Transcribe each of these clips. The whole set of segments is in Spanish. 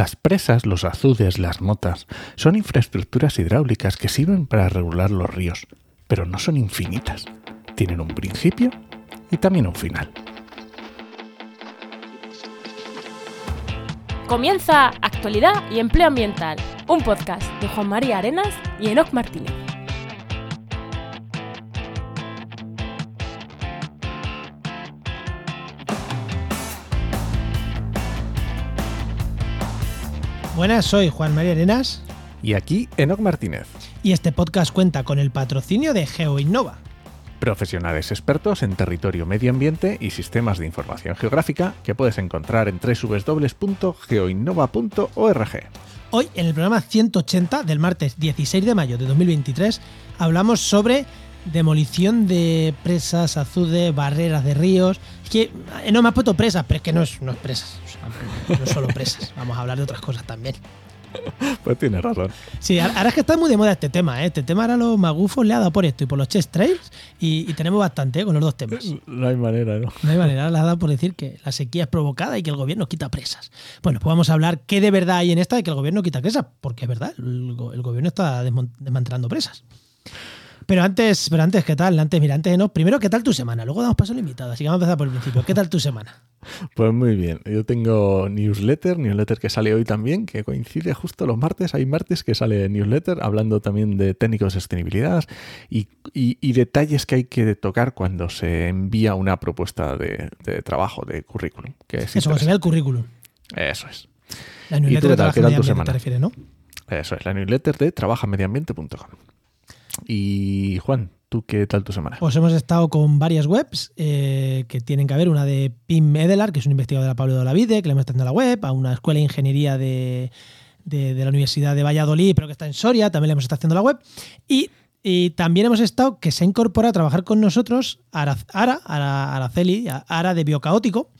Las presas, los azudes, las motas, son infraestructuras hidráulicas que sirven para regular los ríos, pero no son infinitas. Tienen un principio y también un final. Comienza Actualidad y Empleo Ambiental, un podcast de Juan María Arenas y Enoc Martínez. Buenas, soy Juan María Arenas Y aquí Enoc Martínez, y este podcast cuenta con el patrocinio de GeoInnova. profesionales expertos en territorio, medio ambiente y sistemas de información geográfica que puedes encontrar en www.geoinnova.org. Hoy, en el programa 180 del martes 16 de mayo de 2023, hablamos sobre demolición de presas, azudes, barreras de ríos. Es que eh, no me has puesto presas, pero es que no es, no es presas. o sea, no es solo presas. Vamos a hablar de otras cosas también. Pues tienes razón. Sí, ahora es que está muy de moda este tema. ¿eh? Este tema ahora los magufos le ha dado por esto y por los chest trails y, y tenemos bastante ¿eh? con los dos temas. No hay manera, ¿no? No hay manera, le ha dado por decir que la sequía es provocada y que el gobierno quita presas. Bueno, pues vamos a hablar qué de verdad hay en esta de que el gobierno quita presas, porque es verdad, el, go- el gobierno está desmantelando presas. Pero antes, pero antes, ¿qué tal? Antes, mira, antes no. Primero, ¿qué tal tu semana? Luego damos paso al invitado, así que vamos a empezar por el principio. ¿Qué tal tu semana? Pues muy bien. Yo tengo newsletter, newsletter que sale hoy también, que coincide justo los martes. Hay martes que sale newsletter hablando también de técnicos de sostenibilidad y, y- y detalles que hay que tocar cuando se envía una propuesta de, de trabajo, de currículum. Que es Eso, cuando se el currículum. Eso es. La tú newsletter qué de tal? trabajo ¿Qué tal tu medio ambiente semana? te refieres, ¿no? Eso es, la newsletter de trabajamediambiente.com. Y Juan, ¿tú qué tal tu semana? Pues hemos estado con varias webs eh, que tienen que ver. Una de Pim Edelar, que es un investigador de Pablo de Olavide, que le hemos estado en la web, a una escuela de ingeniería de, de- la Universidad de Valladolid, pero que está en Soria, también le hemos estado haciendo la web. Y, también hemos estado, que se ha incorporado a trabajar con nosotros, Ara, Ara, Ara- Araceli, Ara de Biocaótico,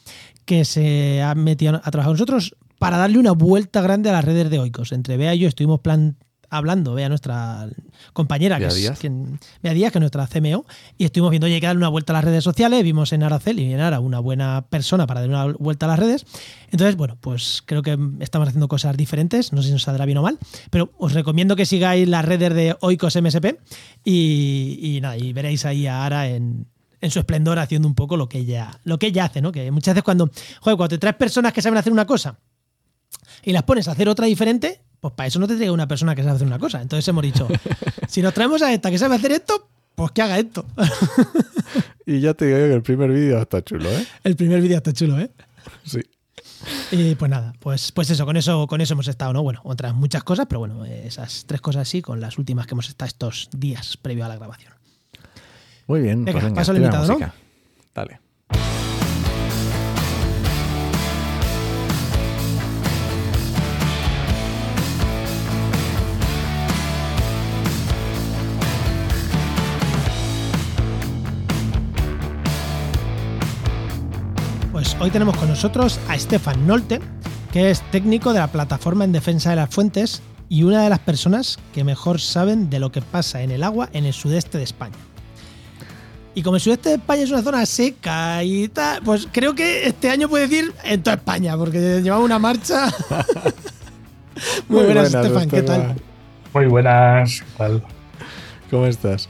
que se ha metido a trabajar con nosotros para darle una vuelta grande a las redes de Oikos. Entre Bea y yo estuvimos plan hablando, Bea, nuestra compañera, que es quien- Bea Díaz, que es nuestra CMO, y estuvimos viendo, oye, hay que darle una vuelta a las redes sociales, vimos en Araceli y en Ara una buena persona para darle una vuelta a las redes. Entonces, bueno, pues creo que estamos haciendo cosas diferentes, no sé si nos saldrá bien o mal, pero os recomiendo que sigáis las redes de Oikos MSP y, y nada, y veréis ahí a Ara en, en su esplendor haciendo un poco lo que ella, lo que ella hace, ¿no? Que muchas veces cuando, joder, cuando te traes personas que saben hacer una cosa y las pones a hacer otra diferente, pues para eso no te traiga una persona que sabe hacer una cosa. Entonces hemos dicho, si nos traemos a esta que sabe hacer esto, pues que haga esto. Y ya te digo que el primer vídeo está chulo, ¿eh? El primer vídeo está chulo, ¿eh? Sí. Y pues nada, pues, pues eso, con eso, con eso hemos estado, ¿no? Bueno, otras muchas cosas, pero bueno, esas tres cosas sí, con las últimas que hemos estado estos días previo a la grabación. Muy bien. Venga, pues venga, paso al invitado, ¿no? Dale. Hoy tenemos con nosotros a Stefan Nolte, que es técnico de la plataforma en defensa de las fuentes y una de las personas que mejor saben de lo que pasa en el agua en el sudeste de España. Y como el sudeste de España es una zona seca y tal, pues creo que este año puede decir en toda España, porque llevamos una marcha. Muy, buenas, Stefan, ¿qué tal? Muy buenas, ¿qué tal? ¿Cómo estás?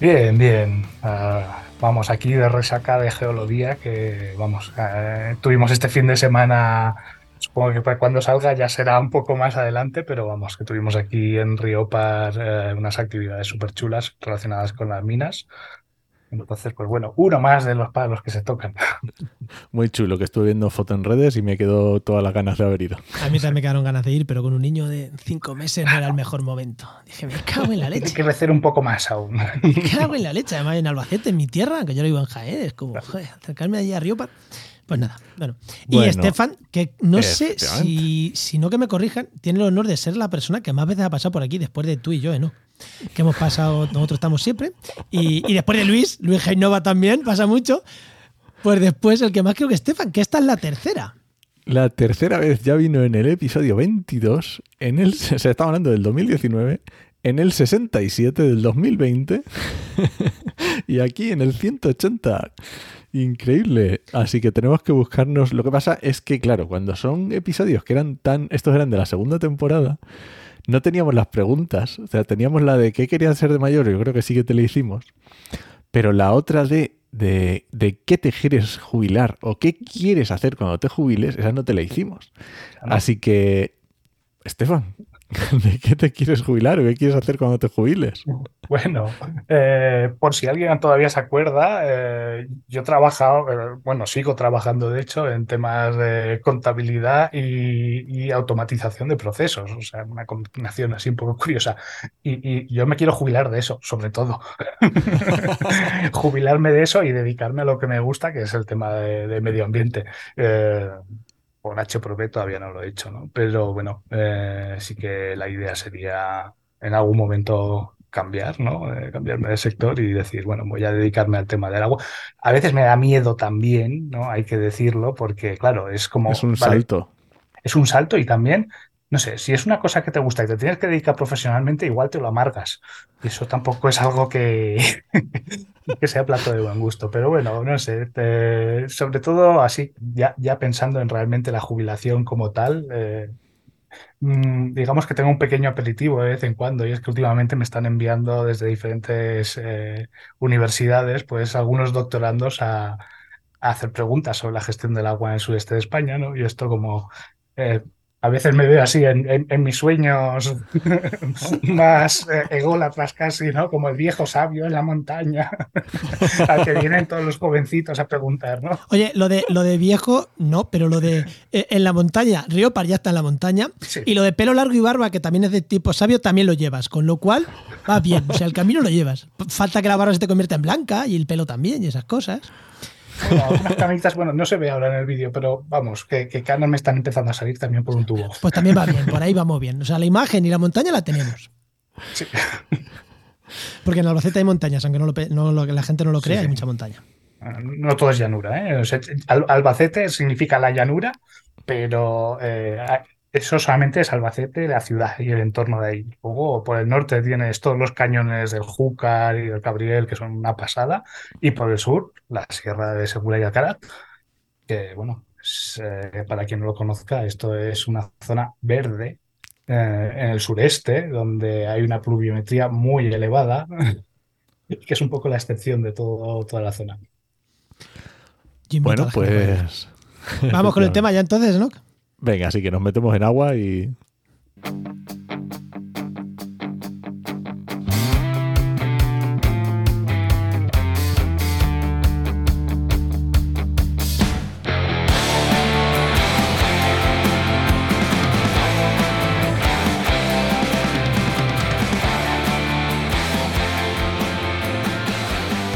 Bien, bien. Ah, vamos, aquí de resaca de geología que, vamos, eh, tuvimos este fin de semana, supongo que para cuando salga ya será un poco más adelante, pero vamos, que tuvimos aquí en Riopar eh, unas actividades súper chulas relacionadas con las minas. Entonces, pues bueno, uno más de los palos que se tocan. Muy chulo, que estuve viendo foto en redes y me quedó todas las ganas de haber ido. A mí también me quedaron ganas de ir, pero con un niño de cinco meses no era el mejor momento. Dije, me cago en la Tiene leche. que crecer un poco más aún. Me cago en la leche, además en Albacete, en mi tierra, que yo lo vivo en Jaén, es como, joder, acercarme allí a Riopar. Pues nada, bueno. Y Estefan, que no sé si, si no que me corrijan, tiene el honor de ser la persona que más veces ha pasado por aquí después de tú y yo, ¿eh? ¿no? Que hemos pasado, nosotros estamos siempre. Y, y después de Luis, Luis Jainova también, pasa mucho. Pues después el que más creo que Estefan, que esta es la tercera. La tercera vez ya vino en el episodio 22, en el, se estaba hablando del 2019, en el 67 del 2020 y aquí en el 180. Increíble. Así que tenemos que buscarnos. Lo que pasa es que, claro, cuando son episodios que eran tan. Estos eran de la segunda temporada, no teníamos las preguntas. O sea, teníamos la de qué querían ser de mayor, yo creo que sí que te la hicimos. Pero la otra de, de, de qué te quieres jubilar o qué quieres hacer cuando te jubiles, esa no te la hicimos. Así que, Estefan, ¿De qué te quieres jubilar qué quieres hacer cuando te jubiles? Bueno, eh, por si alguien todavía se acuerda, eh, yo he trabajado, eh, bueno, sigo trabajando de hecho en temas de contabilidad y, automatización de procesos, o sea, una combinación así un poco curiosa. Y, yo me quiero jubilar de eso, sobre todo. Jubilarme de eso y dedicarme a lo que me gusta, que es el tema de, medio ambiente por B todavía no lo he hecho, ¿no? Pero bueno, eh, sí que la idea sería en algún momento cambiar, ¿no? Eh, cambiarme de sector y decir, bueno, voy a dedicarme al tema del agua. A veces me da miedo también, ¿no? Hay que decirlo, porque claro, es como... Es un salto. Es un salto y también no sé, si es una cosa que te gusta y te tienes que dedicar profesionalmente, igual te lo amargas. Y eso tampoco es algo que, que sea plato de buen gusto. Pero bueno, no sé, sobre todo así, ya, ya pensando en realmente la jubilación como tal, eh, mm, digamos que tengo un pequeño aperitivo de vez en cuando y es que últimamente me están enviando desde diferentes eh, universidades, pues algunos doctorandos a, hacer preguntas sobre la gestión del agua en el sudeste de España, ¿no? Y esto como... Eh, a veces me veo así en, mis sueños más eh, ególatras casi, ¿no? Como el viejo sabio en la montaña, al que vienen todos los jovencitos a preguntar, ¿no? Oye, lo de, lo de viejo, no, pero lo de eh, en la montaña, Río Par ya está en la montaña, y lo de pelo largo y barba, que también es de tipo sabio, también lo llevas, con lo cual va bien, o sea, el camino lo llevas. Falta que la barba se te convierta en blanca y el pelo también y esas cosas. Bueno, algunas camitas, bueno, no se ve ahora en el vídeo, pero vamos, que, que canas me están empezando a salir también por un tubo. Pues también va bien, por ahí vamos bien. O sea, la imagen y la montaña la tenemos. Sí. Porque en Albacete hay montañas, aunque no, la gente no lo crea, hay mucha montaña. Ah, no todo es llanura, ¿eh? Albacete significa la llanura, pero eh, eso solamente es Albacete, la ciudad y el entorno de ahí. Luego por el norte tienes todos los cañones del Júcar y del Cabriel, que son una pasada, y por el sur, la Sierra de Segura y Alcaraz, que bueno, eh, para quien no lo conozca, esto es una zona verde eh, en el sureste, donde hay una pluviometría muy elevada, que es un poco la excepción de todo, toda la zona. bueno, pues... Vamos con el tema ya entonces, ¿no? Venga, así que nos metemos en agua y...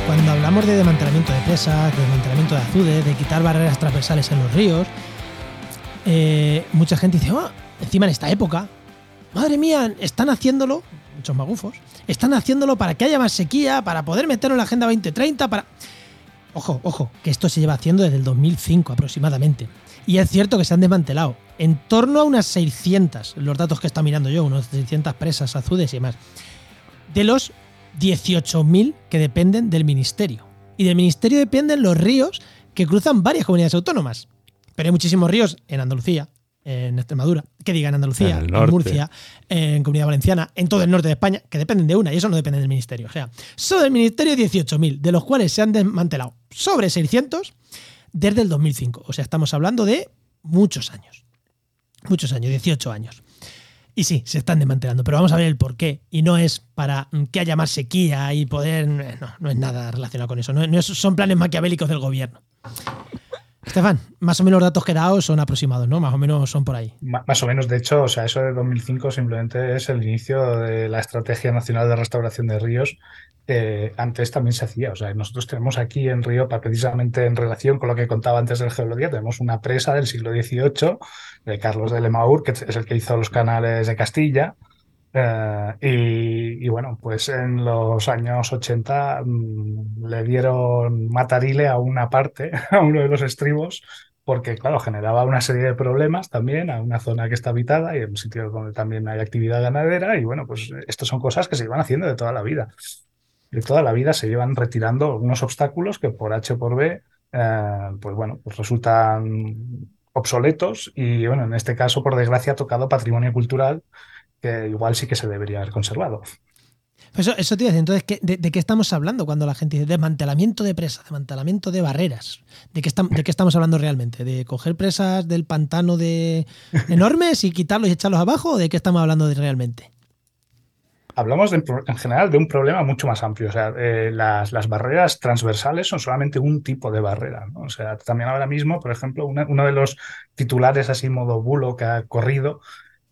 Cuando hablamos de desmantelamiento de presas, de desmantelamiento de azudes, de quitar barreras transversales en los ríos, eh, mucha gente dice, oh, encima en esta época, madre mía, están haciéndolo, muchos magufos, están haciéndolo para que haya más sequía, para poder meterlo en la Agenda 2030, para... Ojo, ojo, que esto se lleva haciendo desde el 2005 aproximadamente. Y es cierto que se han desmantelado en torno a unas 600, los datos que está mirando yo, unas 600 presas azudes y demás, de los 18.000 que dependen del ministerio. Y del ministerio dependen los ríos que cruzan varias comunidades autónomas. Pero hay muchísimos ríos en Andalucía, en Extremadura, que digan Andalucía, en, Murcia, en Comunidad Valenciana, en todo el norte de España, que dependen de una y eso no depende del ministerio. O sea, solo del ministerio 18.000, de los cuales se han desmantelado sobre 600 desde el 2005. O sea, estamos hablando de muchos años. Muchos años, 18 años. Y sí, se están desmantelando, pero vamos a ver el por qué. Y no es para que haya más sequía y poder. No, no es nada relacionado con eso. No, son planes maquiavélicos del gobierno. Estefan, más o menos los datos que he dado son aproximados, ¿no? Más o menos son por ahí. más o menos, de hecho, o sea, eso de 2005 simplemente es el inicio de la Estrategia Nacional de Restauración de Ríos. antes también se hacía, o sea, nosotros tenemos aquí en Río, precisamente en relación con lo que contaba antes del Geología, tenemos una presa del siglo XVIII de Carlos de Lemaur, que es el que hizo los canales de Castilla, eh, y, bueno, pues en los años 80 mm, le dieron matarile a una parte, a uno de los estribos, porque claro, generaba una serie de problemas también a una zona que está habitada y en un sitio donde también hay actividad ganadera. Y bueno, pues estas son cosas que se iban haciendo de toda la vida. De toda la vida se llevan retirando algunos obstáculos que por H o por B pues bueno, pues resultan obsoletos y bueno, en este caso, por desgracia, ha tocado patrimonio cultural que igual sí que se debería haber conservado. Eso, eso te iba a decir, entonces, de, qué estamos hablando cuando la gente dice desmantelamiento de presas, desmantelamiento de barreras? ¿De qué, ¿De qué estamos hablando realmente? ¿De coger presas del pantano de enormes y quitarlos y echarlos abajo? ¿O de qué estamos hablando de realmente? Hablamos en general de un problema mucho más amplio. O sea, eh, las, las, barreras transversales son solamente un tipo de barrera. O sea, también ahora mismo, por ejemplo, uno de los titulares así modo bulo que ha corrido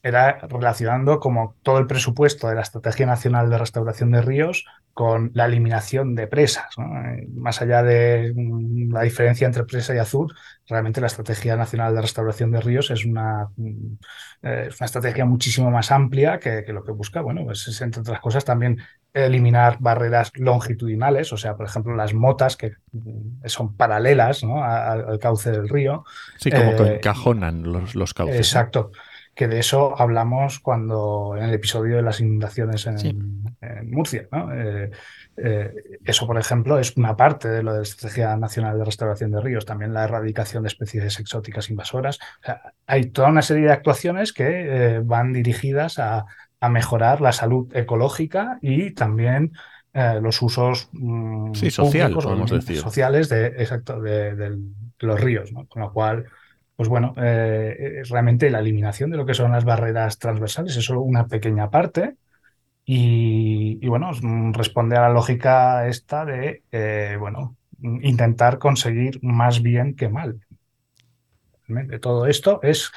era relacionando como todo el presupuesto de la Estrategia Nacional de Restauración de Ríos con la eliminación de presas. Más allá de mm, la diferencia entre presa y azul, realmente la Estrategia Nacional de Restauración de Ríos es una, mm, eh, una estrategia muchísimo más amplia que, lo que busca, bueno, pues es entre otras cosas también eliminar barreras longitudinales, o sea, por ejemplo, las motas que mm, son paralelas al, cauce del río. Sí, como que eh, encajonan los, los cauces. Exacto que de eso hablamos cuando en el episodio de las inundaciones en, Murcia. Eh, eh, eso, por ejemplo, es una parte de la Estrategia Nacional de Restauración de Ríos, también la erradicación de especies exóticas invasoras. hay toda una serie de actuaciones que eh, van dirigidas a, mejorar la salud ecológica y también los usos mm, sociales de, exacto, de, los ríos, con lo cual pues bueno, eh, realmente la eliminación de lo que son las barreras transversales es solo una pequeña parte. Y, bueno, responde a la lógica esta de, eh, bueno, intentar conseguir más bien que mal. Todo esto es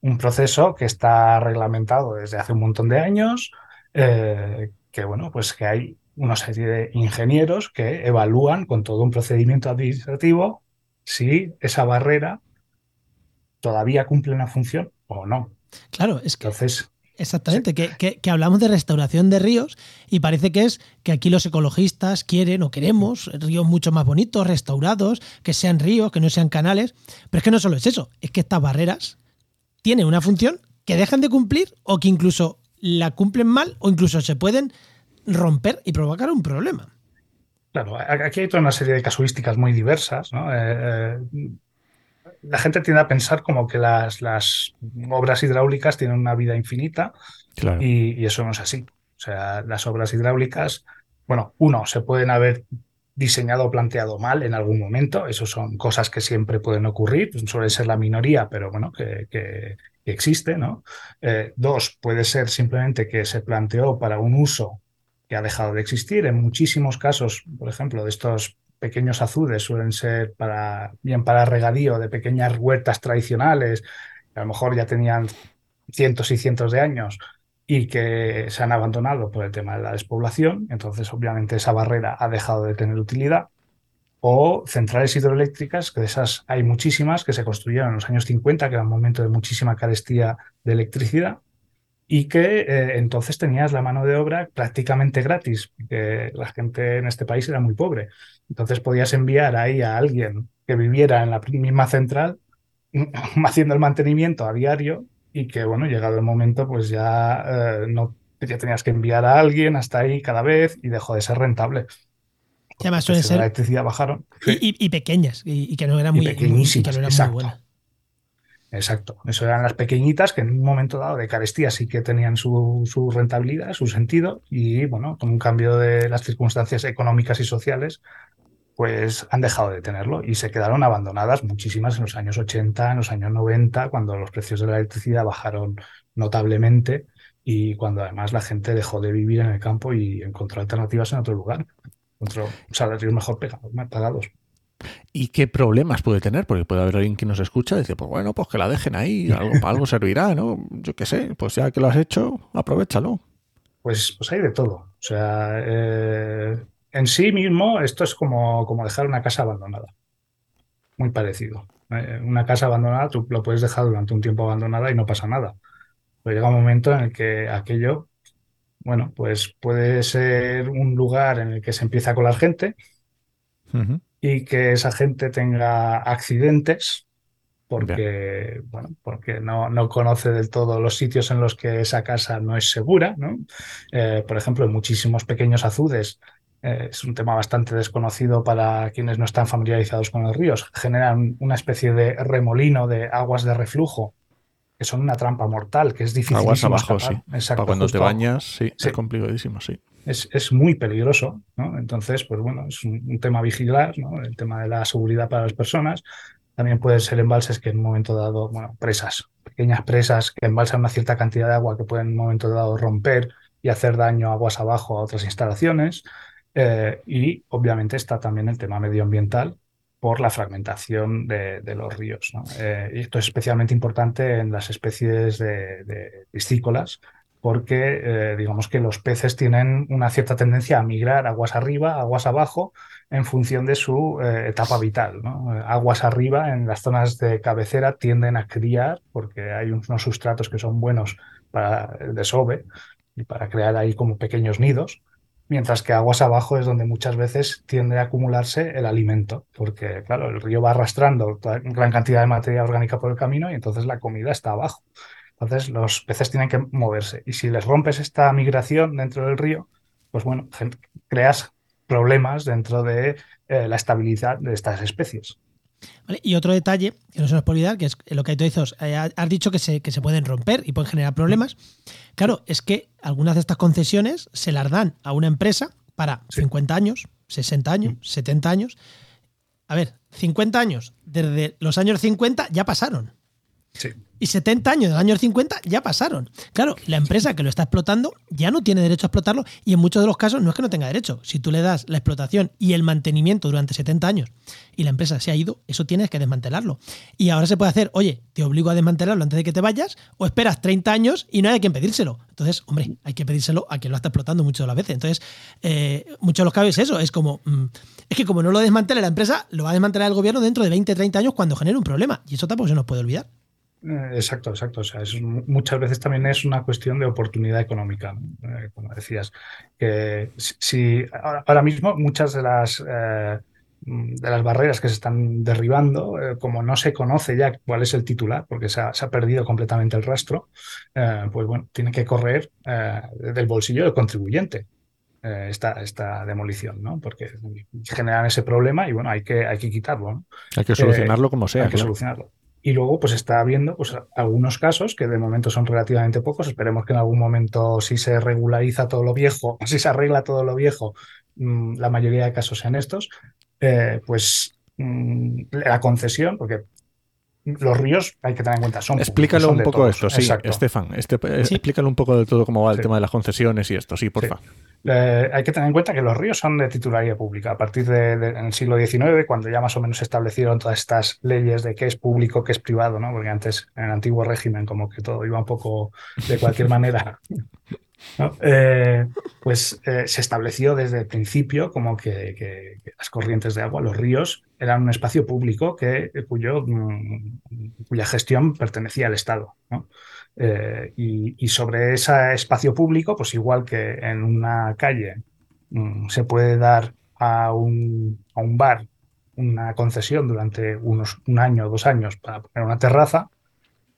un proceso que está reglamentado desde hace un montón de años, eh, que bueno, pues que hay una serie de ingenieros que evalúan con todo un procedimiento administrativo si esa barrera todavía cumple una función o no. Claro, es que. Exactamente, que, hablamos de restauración de ríos y parece que es que aquí los ecologistas quieren o queremos ríos mucho más bonitos, restaurados, que sean ríos, que no sean canales. Pero es que no solo es eso, es que estas barreras tienen una función que dejan de cumplir o que incluso la cumplen mal o incluso se pueden romper y provocar un problema. Claro, aquí hay toda una serie de casuísticas muy diversas. ¿no? Eh, eh, la gente tiende a pensar como que las, las obras hidráulicas tienen una vida infinita y, eso no es así. O sea, las obras hidráulicas, bueno, uno, se pueden haber diseñado o planteado mal en algún momento, eso son cosas que siempre pueden ocurrir, suele ser la minoría, pero bueno, que, que, existe, ¿no? Eh, dos, puede ser simplemente que se planteó para un uso que ha dejado de existir. En muchísimos casos, por ejemplo, de estos pequeños azudes suelen ser para, bien para regadío de pequeñas huertas tradicionales, que a lo mejor ya tenían cientos y cientos de años y que se han abandonado por el tema de la despoblación. Entonces, obviamente, esa barrera ha dejado de tener utilidad. O centrales hidroeléctricas, que de esas hay muchísimas, que se construyeron en los años 50, que era un momento de muchísima carestía de electricidad, y que eh, entonces tenías la mano de obra prácticamente gratis, porque la gente en este país era muy pobre. Entonces podías enviar ahí a alguien que viviera en la misma central haciendo el mantenimiento a diario y que, bueno, llegado el momento, pues ya, eh, no, ya tenías que enviar a alguien hasta ahí cada vez y dejó de ser rentable. Que además suelen ser. La electricidad bajaron. Y, pequeñas, y, que no eran muy, pequeñísimas, Exacto. Eso eran las pequeñitas que en un momento dado de carestía sí que tenían su, rentabilidad, su sentido, y bueno, con un cambio de las circunstancias económicas y sociales, pues han dejado de tenerlo y se quedaron abandonadas muchísimas en los años 80, en los años 90, cuando los precios de la electricidad bajaron notablemente y cuando además la gente dejó de vivir en el campo y encontró alternativas en otro lugar, encontró salarios mejor pagados. ¿Y qué problemas puede tener? Porque puede haber alguien que nos escucha y dice, pues bueno, pues que la dejen ahí, algo, para algo servirá, ¿no? Yo qué sé, pues ya que lo has hecho, aprovechalo. Pues, pues hay de todo. O sea, eh, en sí mismo esto es como, como dejar una casa abandonada. Muy parecido. Eh, una casa abandonada tú lo puedes dejar durante un tiempo abandonada y no pasa nada. Pero llega un momento en el que aquello, bueno, pues puede ser un lugar en el que se empieza a colar gente y que esa gente tenga accidentes porque, bueno, porque no, no, conoce del todo los sitios en los que esa casa no es segura. ¿no? Eh, por ejemplo, en muchísimos pequeños azudes eh, es un tema bastante desconocido para quienes no están familiarizados con los ríos. Generan una especie de remolino de aguas de reflujo que son una trampa mortal, que es difícil. Aguas abajo, sí. Para cuando te bañas, sí, es complicadísimo, sí. Es, muy peligroso, ¿no? Entonces, pues bueno, es un, tema a vigilar, ¿no? El tema de la seguridad para las personas. También pueden ser embalses que en un momento dado, presas, pequeñas presas que embalsan una cierta cantidad de agua que pueden en un momento dado romper y hacer daño aguas abajo a otras instalaciones. Eh, y obviamente está también el tema medioambiental por la fragmentación de, los ríos. Eh, y esto es especialmente importante en las especies de, piscícolas porque eh, digamos que los peces tienen una cierta tendencia a migrar aguas arriba, aguas abajo, en función de su etapa vital. Aguas arriba, en las zonas de cabecera, tienden a criar, porque hay unos sustratos que son buenos para el desove y para crear ahí como pequeños nidos mientras que aguas abajo es donde muchas veces tiende a acumularse el alimento, porque claro, el río va arrastrando gran cantidad de materia orgánica por el camino y entonces la comida está abajo. Entonces los peces tienen que moverse y si les rompes esta migración dentro del río, pues bueno, creas problemas dentro de eh, la estabilidad de estas especies. Y otro detalle que no se nos puede olvidar, que es lo que tú dices, eh, has dicho que se, que se pueden romper y pueden generar problemas. Claro, es que algunas de estas concesiones se las dan a una empresa para 50 años, 60 años, 70 años. A ver, 50 años, desde los años 50 ya pasaron. Sí y 70 años del año 50 ya pasaron. Claro, la empresa que lo está explotando ya no tiene derecho a explotarlo y en muchos de los casos no es que no tenga derecho. Si tú le das la explotación y el mantenimiento durante 70 años y la empresa se ha ido, eso tienes que desmantelarlo. Y ahora se puede hacer, oye, te obligo a desmantelarlo antes de que te vayas o esperas 30 años y no hay a quien pedírselo. Entonces, hombre, hay que pedírselo a quien lo está explotando muchas de las veces. Entonces, eh, muchos de los casos es eso, es como, mm, es que como no lo desmantele la empresa, lo va a desmantelar el gobierno dentro de 20, 30 años cuando genere un problema. Y eso tampoco se nos puede olvidar. Eh, exacto, exacto. O sea, es, muchas veces también es una cuestión de oportunidad económica, eh, como decías. Que si, ahora, mismo muchas de las eh, de las barreras que se están derribando, como no se conoce ya cuál es el titular, porque se ha, perdido completamente el rastro, pues bueno, tiene que correr del bolsillo del contribuyente. Esta, esta, demolición, ¿no? Porque generan ese problema y bueno, hay que, hay que quitarlo. Hay que solucionarlo como sea. Hay que solucionarlo. Y luego, pues está habiendo pues, algunos casos que de momento son relativamente pocos. Esperemos que en algún momento, si se regulariza todo lo viejo, si se arregla todo lo viejo, mm, la mayoría de casos sean estos, eh, pues mm, la concesión, porque los ríos hay que tener en cuenta son explícalo un poco esto sí Estefan este, explícalo un poco de todo cómo va el tema de las concesiones y esto sí porfa eh, hay que tener en cuenta que los ríos son de titularidad pública. A partir del de, siglo XIX, cuando ya más o menos se establecieron todas estas leyes de qué es público, qué es privado, ¿no? porque antes en el antiguo régimen como que todo iba un poco de cualquier manera. Eh, pues eh, se estableció desde el principio como que, las corrientes de agua, los ríos, eran un espacio público que, cuyo, mm, cuya gestión pertenecía al Estado. Eh, y, sobre ese espacio público, pues igual que en una calle mm, se puede dar a un, a un, bar una concesión durante unos, un año o dos años para poner una terraza,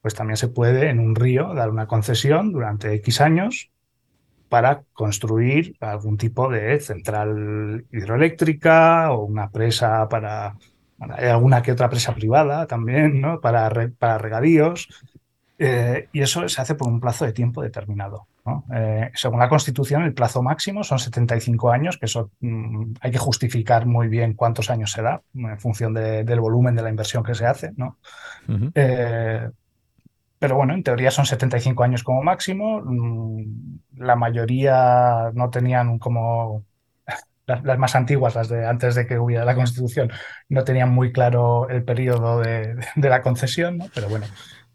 pues también se puede en un río dar una concesión durante X años para construir algún tipo de central hidroeléctrica o una presa para, alguna que otra presa privada también, ¿no? Para, para regadíos. Eh, y eso se hace por un plazo de tiempo determinado. Eh, según la Constitución, el plazo máximo son 75 años, que eso mm, hay que justificar muy bien cuántos años se da en función del volumen de la inversión que se hace. ¿no? Eh, pero bueno, en teoría son 75 años como máximo. Mm, la mayoría no tenían como las, más antiguas, las de antes de que hubiera la Constitución, no tenían muy claro el periodo de, la concesión, ¿no? pero bueno,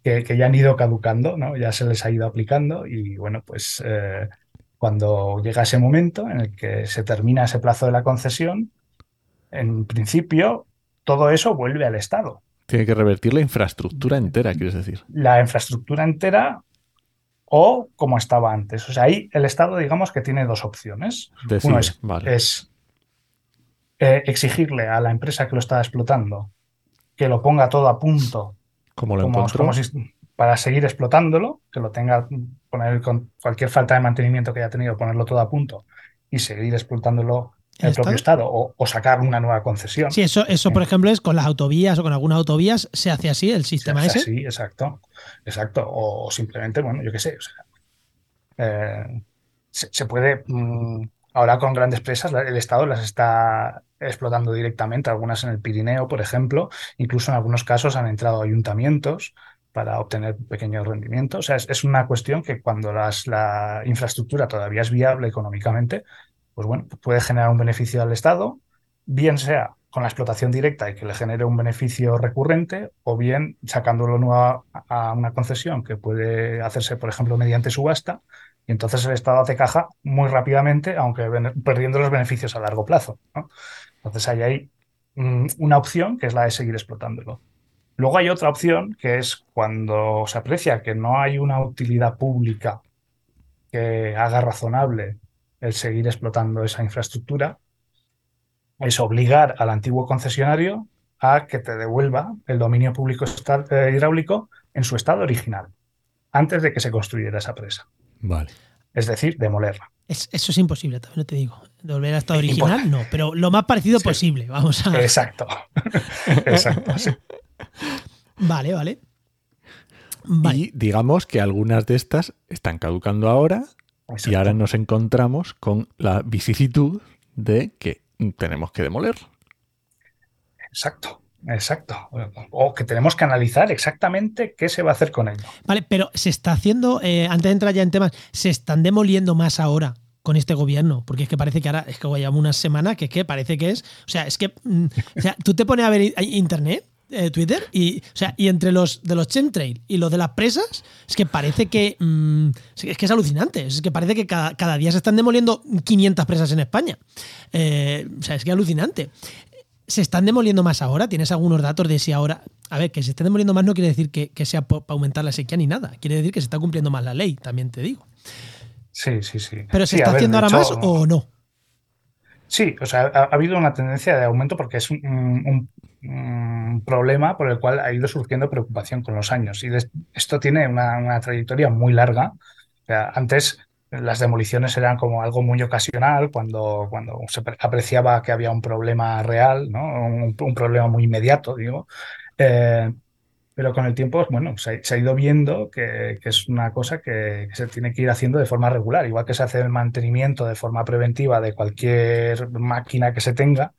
que, ya han ido caducando, ¿no? Ya se les ha ido aplicando y bueno, pues eh, cuando llega ese momento en el que se termina ese plazo de la concesión, en principio todo eso vuelve al Estado. Tiene que revertir la infraestructura entera, quieres decir. La infraestructura entera o como estaba antes. O sea, ahí el Estado, digamos que tiene dos opciones. Uno es, eh, exigirle a la empresa que lo está explotando que lo ponga todo a punto como lo como, para seguir explotándolo, que lo tenga, poner con cualquier falta de mantenimiento que haya tenido, ponerlo todo a punto y seguir explotándolo el, propio Estado, o, sacar una nueva concesión. Sí, eso, eso por ejemplo, es con las autovías o con algunas autovías, se hace así el sistema ese. Sí, exacto. Exacto. O simplemente, bueno, yo qué sé. Eh, se, puede. Mm, ahora con grandes presas, el Estado las está explotando directamente, algunas en el Pirineo, por ejemplo. Incluso en algunos casos han entrado ayuntamientos para obtener pequeños rendimientos. O sea, es, una cuestión que cuando las, la infraestructura todavía es viable económicamente, pues bueno, puede generar un beneficio al Estado, bien sea con la explotación directa y que le genere un beneficio recurrente, o bien sacándolo a una concesión que puede hacerse, por ejemplo, mediante subasta, y entonces el Estado hace caja muy rápidamente, aunque perdiendo los beneficios a largo plazo. Entonces ahí hay mm, una opción que es la de seguir explotándolo. Luego hay otra opción que es cuando se aprecia que no hay una utilidad pública que haga razonable el seguir explotando esa infraestructura, es obligar al antiguo concesionario a que te devuelva el dominio público eh, hidráulico en su estado original, antes de que se construyera esa presa. Vale. Es decir, demolerla. eso es imposible, también te digo. Devolver al estado original, no, pero lo más parecido posible. Vamos a. Exacto. Exacto, sí. Vale, vale. Y digamos que algunas de estas están caducando ahora y ahora nos encontramos con la vicisitud de que tenemos que demoler. Exacto, exacto. O que tenemos que analizar exactamente qué se va a hacer con ello. Vale, pero se está haciendo, eh, antes de entrar ya en temas, se están demoliendo más ahora con este gobierno, porque es que parece que ahora, es que llevamos una semana que, que parece que es, o sea, es que, mm, o sea, tú te pones a ver internet eh, Twitter y, o sea, y entre los de los chemtrail y los de las presas, es que parece que mm, es que es alucinante. Es que parece que cada, día se están demoliendo 500 presas en España. Eh, o sea, es que alucinante. ¿Se están demoliendo más ahora? ¿Tienes algunos datos de si ahora... A ver, que se estén demoliendo más no quiere decir que, sea para aumentar la sequía ni nada. Quiere decir que se está cumpliendo más la ley, también te digo. Sí, sí, sí. ¿Pero se está haciendo ahora más o no? Sí, o sea, ha, habido una tendencia de aumento porque es un, problema por el cual ha ido surgiendo preocupación con los años. Y esto tiene una, trayectoria muy larga. antes las demoliciones eran como algo muy ocasional, cuando, cuando se apreciaba que había un problema real, ¿no? un, problema muy inmediato, digo. Eh, pero con el tiempo, bueno, se, ha ido viendo que, es una cosa que, se tiene que ir haciendo de forma regular, igual que se hace el mantenimiento de forma preventiva de cualquier máquina que se tenga,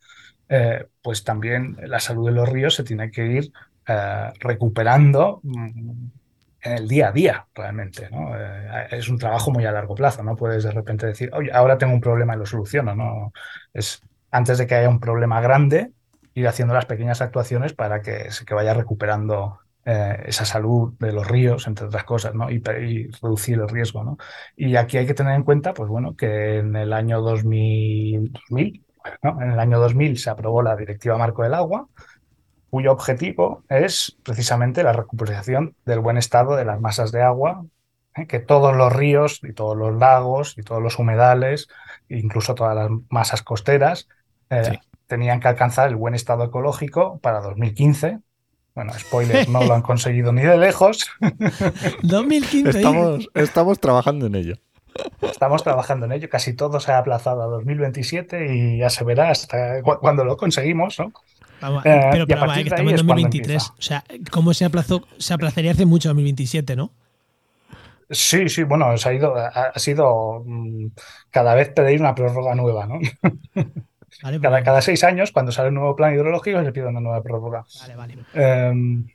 eh, pues también la salud de los ríos se tiene que ir eh, recuperando mm, en el día a día, realmente. ¿no? Eh, es un trabajo muy a largo plazo, no puedes de repente decir, oye, ahora tengo un problema y lo soluciono. ¿no? Es antes de que haya un problema grande, ir haciendo las pequeñas actuaciones para que, que vaya recuperando esa salud de los ríos, entre otras cosas, ¿no? y, reducir el riesgo. ¿no? Y aquí hay que tener en cuenta, pues bueno, que en el año 2000, en el año 2000 se aprobó la Directiva Marco del Agua, cuyo objetivo es precisamente la recuperación del buen estado de las masas de agua, ¿eh? que todos los ríos y todos los lagos y todos los humedales, incluso todas las masas costeras, eh, tenían que alcanzar el buen estado ecológico para 2015 bueno, spoilers, no lo han conseguido ni de lejos. 2015. Estamos, estamos trabajando en ello. Estamos trabajando en ello. Casi todo se ha aplazado a 2027 y ya se verá hasta cuando lo conseguimos, ¿no? Vamos, eh, pero, pero que estamos en 2023. O sea, ¿cómo se aplazó? Se aplazaría hace mucho a 2027, ¿no? Sí, sí, bueno, se ha, ido, ha, sido mm, cada vez pedir una prórroga nueva, ¿no? cada, cada, seis años, cuando sale un nuevo plan hidrológico, se pide una nueva prórroga. Em,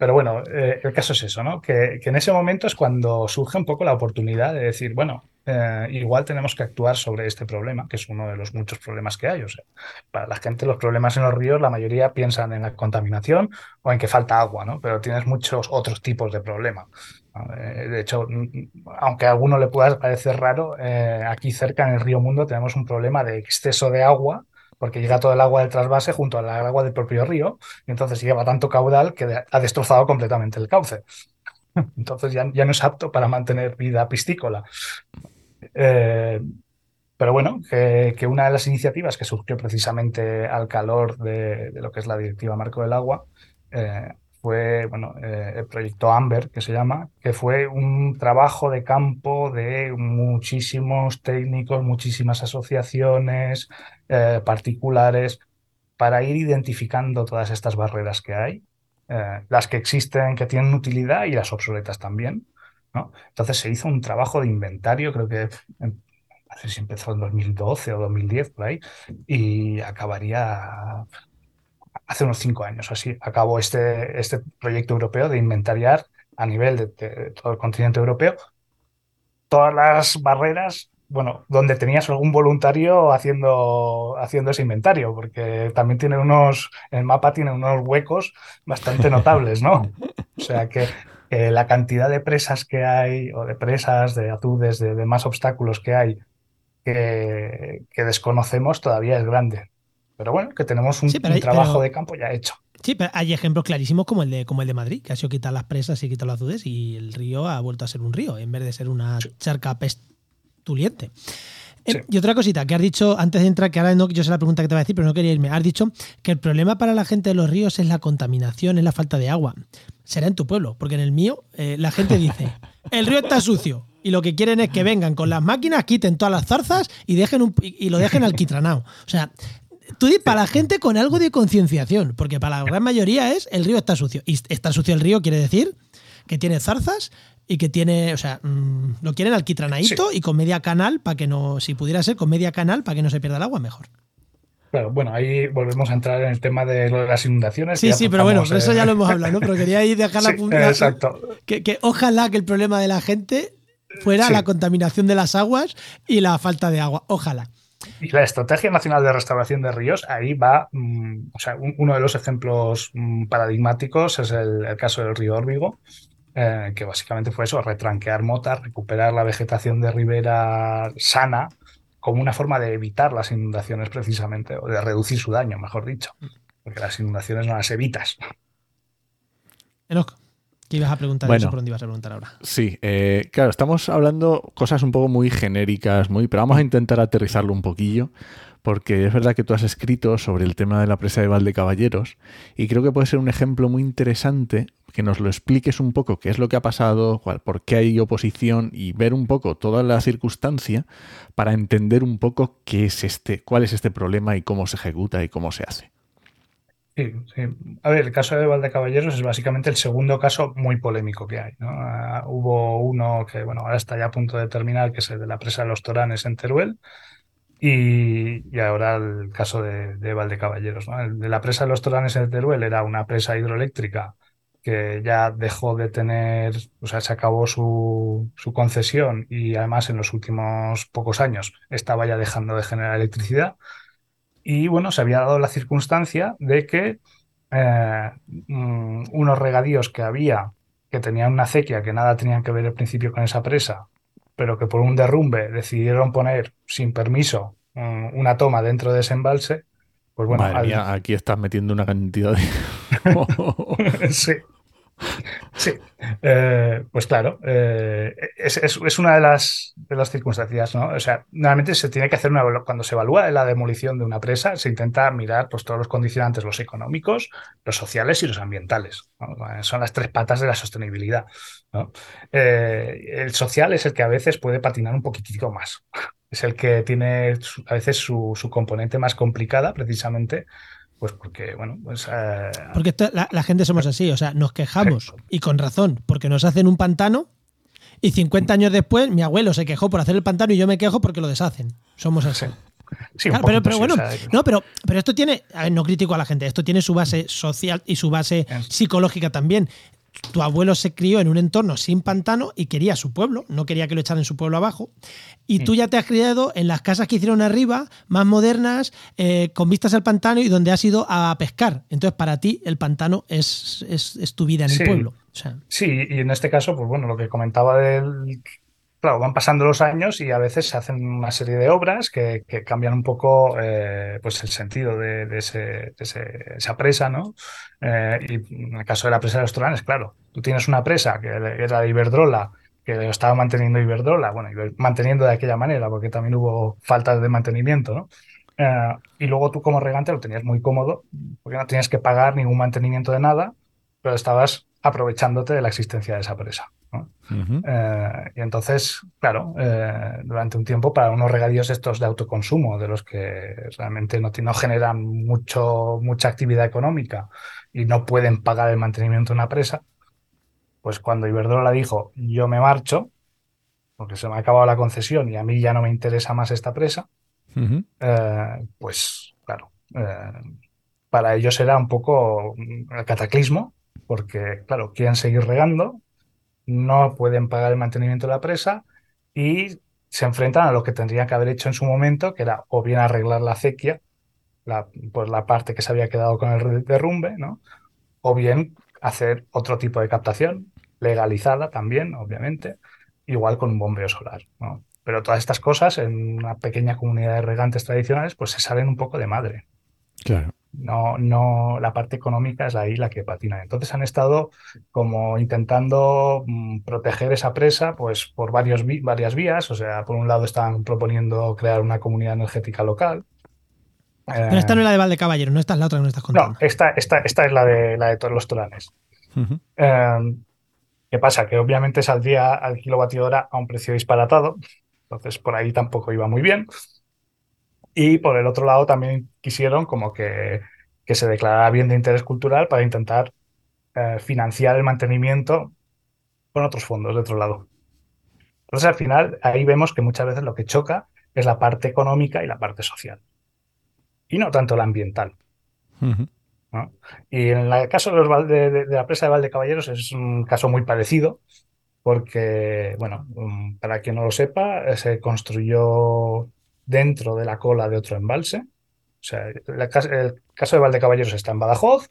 pero bueno, eh, el caso es eso, ¿no? Que, en ese momento es cuando surge un poco la oportunidad de decir, bueno, eh, igual tenemos que actuar sobre este problema, que es uno de los muchos problemas que hay. O sea, para la gente los problemas en los ríos, la mayoría piensan en la contaminación o en que falta agua, ¿no? Pero tienes muchos otros tipos de problemas. Eh, de hecho, aunque a alguno le pueda parecer raro, aquí cerca en el río Mundo tenemos un problema de exceso de agua porque llega todo el agua del trasvase junto al agua del propio río, y entonces lleva tanto caudal que ha destrozado completamente el cauce. Entonces ya, ya no es apto para mantener vida piscícola. Eh, pero bueno, que, una de las iniciativas que surgió precisamente al calor de, lo que es la Directiva Marco del Agua eh, fue bueno, eh, el proyecto Amber, que se llama, que fue un trabajo de campo de muchísimos técnicos, muchísimas asociaciones eh, particulares, para ir identificando todas estas barreras que hay, eh, las que existen, que tienen utilidad y las obsoletas también. ¿no? Entonces se hizo un trabajo de inventario, creo que no sé si empezó en 2012 o 2010 por ahí, y acabaría hace unos cinco años así, acabó este, este proyecto europeo de inventariar a nivel de, todo el continente europeo todas las barreras, bueno, donde tenías algún voluntario haciendo, haciendo ese inventario, porque también tiene unos, el mapa tiene unos huecos bastante notables, ¿no? O sea que la cantidad de presas que hay, o de presas, de atudes, de demás obstáculos que hay, que, que desconocemos, todavía es grande. Pero bueno, que tenemos un, trabajo de campo ya hecho. Sí, pero hay ejemplos clarísimos como el de, como el de Madrid, que ha sido quitar las presas y quitar los azudes y el río ha vuelto a ser un río en vez de ser una charca pestuliente. Eh, y otra cosita que has dicho antes de entrar, que ahora no, yo sé la pregunta que te voy a decir, pero no quería irme. Has dicho que el problema para la gente de los ríos es la contaminación, es la falta de agua. Será en tu pueblo, porque en el mío eh, la gente dice, el río está sucio. Y lo que quieren es que vengan con las máquinas, quiten todas las zarzas y, dejen y lo dejen alquitranado. O sea, tú dices para la gente con algo de concienciación, porque para la gran mayoría es el río está sucio. Y está sucio el río quiere decir que tiene zarzas y que tiene, o sea, mm, lo quieren alquitranadito y con media canal para que no, si pudiera ser con media canal para que no se pierda el agua, mejor. Claro, bueno, ahí volvemos a entrar en el tema de las inundaciones. Sí, sí, pero bueno, eso ya lo hemos hablado, ¿no? Pero quería ir dejar la punta. Exacto. Que, que, ojalá que el problema de la gente fuera la contaminación de las aguas y la falta de agua. Ojalá. Y la Estrategia Nacional de Restauración de Ríos, ahí va, mm, o sea, uno de los ejemplos mm, paradigmáticos es el, caso del río Órbigo, eh, que básicamente fue eso, retranquear motas, recuperar la vegetación de ribera sana, como una forma de evitar las inundaciones precisamente, o de reducir su daño, mejor dicho, porque las inundaciones no las evitas. Enoch. ¿Qué ibas a preguntar? Bueno, eso por dónde ibas a preguntar ahora. Sí, eh, claro, estamos hablando cosas un poco muy genéricas, muy, pero vamos a intentar aterrizarlo un poquillo, porque es verdad que tú has escrito sobre el tema de la presa de Valdecaballeros y creo que puede ser un ejemplo muy interesante que nos lo expliques un poco qué es lo que ha pasado, por qué hay oposición y ver un poco toda la circunstancia para entender un poco qué es este, cuál es este problema y cómo se ejecuta y cómo se hace. Sí. A ver, el caso de Valdecaballeros es básicamente el segundo caso muy polémico que hay. Ah, hubo uno que, bueno, ahora está ya a punto de terminar, que es el de la presa de los Toranes en Teruel, y, ahora el caso de, de Valdecaballeros. El de la presa de los Toranes en Teruel era una presa hidroeléctrica que ya dejó de tener, o sea, se acabó su, su concesión y además en los últimos pocos años estaba ya dejando de generar electricidad. Y bueno, se había dado la circunstancia de que eh, mm, unos regadíos que había, que tenían una acequia que nada tenían que ver al principio con esa presa, pero que por un derrumbe decidieron poner sin permiso mm, una toma dentro de ese embalse, pues bueno. aquí estás metiendo una cantidad de. sí. Sí, eh, pues claro, eh, es, una de las, de las circunstancias, ¿no? O sea, normalmente se tiene que hacer una, cuando se evalúa la demolición de una presa, se intenta mirar pues, todos los condicionantes, los económicos, los sociales y los ambientales. Son las tres patas de la sostenibilidad. Eh, el social es el que a veces puede patinar un poquitito más. Es el que tiene a veces su, su componente más complicada, precisamente pues porque, bueno, pues... Eh, porque la, gente somos así, o sea, nos quejamos, y con razón, porque nos hacen un pantano y 50 años después mi abuelo se quejó por hacer el pantano y yo me quejo porque lo deshacen. Somos así. Sí. pero, bueno, no, pero, pero esto tiene, a ver, no critico a la gente, esto tiene su base social y su base psicológica también tu abuelo se crió en un entorno sin pantano y quería su pueblo, no quería que lo echaran en su pueblo abajo. Y tú ya te has criado en las casas que hicieron arriba, más modernas, eh, con vistas al pantano y donde has ido a pescar. Entonces, para ti, el pantano es, es, tu vida en el pueblo. Sí, y en este caso, pues bueno, lo que comentaba del claro, van pasando los años y a veces se hacen una serie de obras que, cambian un poco eh, pues el sentido de, esa presa, ¿no? Eh, y en el caso de la presa de los Tolanes, claro, tú tienes una presa que era de Iberdrola, que lo estaba manteniendo Iberdrola, bueno, manteniendo de aquella manera, porque también hubo falta de mantenimiento, ¿no? Eh, y luego tú como regante lo tenías muy cómodo, porque no tenías que pagar ningún mantenimiento de nada, pero estabas aprovechándote de la existencia de esa presa. Eh, y entonces, claro, eh, durante un tiempo para unos regadíos estos de autoconsumo, de los que realmente no, no generan mucho, mucha actividad económica y no pueden pagar el mantenimiento de una presa, pues cuando Iberdrola dijo yo me marcho, porque se me ha acabado la concesión y a mí ya no me interesa más esta presa, eh, pues claro, para ellos era un poco el cataclismo, porque claro, quieren seguir regando, no pueden pagar el mantenimiento de la presa y se enfrentan a lo que tendrían que haber hecho en su momento, que era o bien arreglar la acequia, la, pues la parte que se había quedado con el derrumbe, ¿no? o bien hacer otro tipo de captación, legalizada también, obviamente, igual con un bombeo solar. ¿no? Pero todas estas cosas en una pequeña comunidad de regantes tradicionales, pues se salen un poco de madre. Claro. No, no, la parte económica es ahí la que patina. Entonces han estado como intentando mm, proteger esa presa pues por varios, varias vías. O sea, por un lado están proponiendo crear una comunidad energética local. Pero esta no es la de Valdecaballeros, no esta es la otra que nos estás contando. No, esta, esta, esta es la de, la de todos los tolanes. Em, ¿Qué pasa? Que obviamente saldría al kilovatio hora a un precio disparatado. Entonces por ahí tampoco iba muy bien. Y por el otro lado también quisieron como que, se declarara bien de interés cultural para intentar eh, financiar el mantenimiento con otros fondos de otro lado. Entonces al final ahí vemos que muchas veces lo que choca es la parte económica y la parte social. Y no tanto la ambiental. Y en el caso de, de, la presa de Valdecaballeros es un caso muy parecido, porque, bueno, mm, para quien no lo sepa, se construyó dentro de la cola de otro embalse. O sea, el, caso de Valdecaballeros está en Badajoz,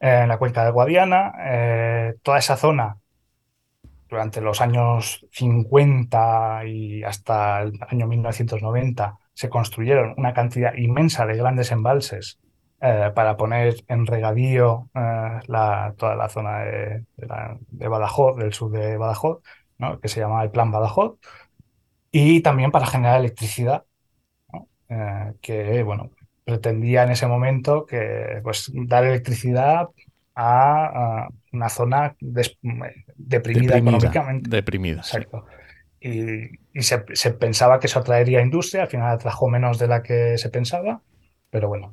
en la cuenca de Guadiana, eh, toda esa zona durante los años 50 y hasta el año 1990 se construyeron una cantidad inmensa de grandes embalses eh, para poner en regadío eh, toda la zona de, Badajoz, del sur de Badajoz, que se llamaba el Plan Badajoz, y también para generar electricidad eh, que bueno, pretendía en ese momento que, pues, dar electricidad a, una zona deprimida, económicamente. Deprimida. Exacto. Y, se, pensaba que eso atraería industria, al final atrajo menos de la que se pensaba, pero bueno.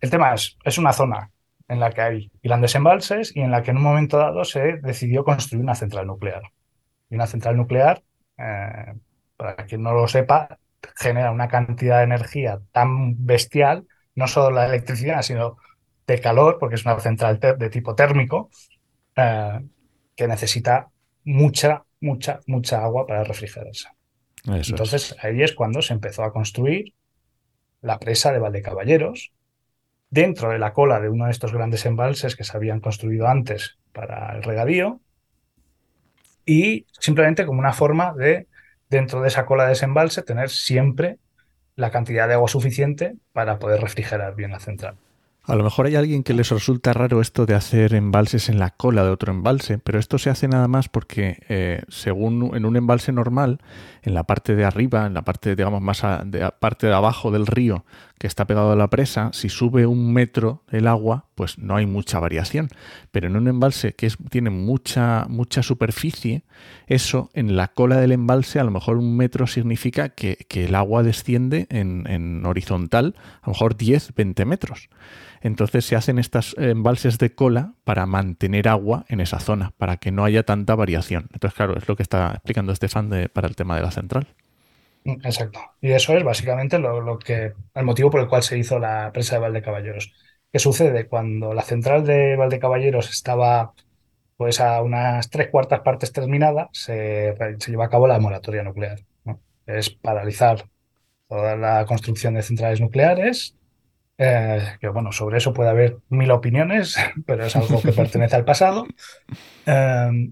El tema es, es una zona en la que hay grandes embalses y en la que en un momento dado se decidió construir una central nuclear. Y una central nuclear, eh, para quien no lo sepa, genera una cantidad de energía tan bestial, no solo la electricidad, sino de calor, porque es una central de tipo térmico, eh, que necesita mucha, mucha, mucha agua para refrigerarse. Entonces ahí es cuando se empezó a construir la presa de Valdecaballeros, dentro de la cola de uno de estos grandes embalses que se habían construido antes para el regadío, y simplemente como una forma de dentro de esa cola de desembalse tener siempre la cantidad de agua suficiente para poder refrigerar bien la central. A lo mejor hay alguien que les resulta raro esto de hacer embalses en la cola de otro embalse, pero esto se hace nada más porque eh, según en un embalse normal, en la parte de arriba, en la parte, digamos, más de, parte de abajo del río que está pegado a la presa, si sube un metro el agua, pues no hay mucha variación. Pero en un embalse que tiene mucha, mucha superficie, eso en la cola del embalse, a lo mejor un metro significa que, el agua desciende en, en horizontal, a lo mejor 10, 20 metros. Entonces se hacen estas embalses de cola para mantener agua en esa zona, para que no haya tanta variación. Entonces, claro, es lo que está explicando Estefan para el tema de la central. Exacto. Y eso es básicamente lo, que, el motivo por el cual se hizo la presa de Valdecaballeros. ¿Qué sucede? Cuando la central de Valdecaballeros estaba pues a unas tres cuartas partes terminada, se, se lleva a cabo la moratoria nuclear. Es paralizar toda la construcción de centrales nucleares, eh, que bueno, sobre eso puede haber mil opiniones, pero es algo que pertenece al pasado. Eh,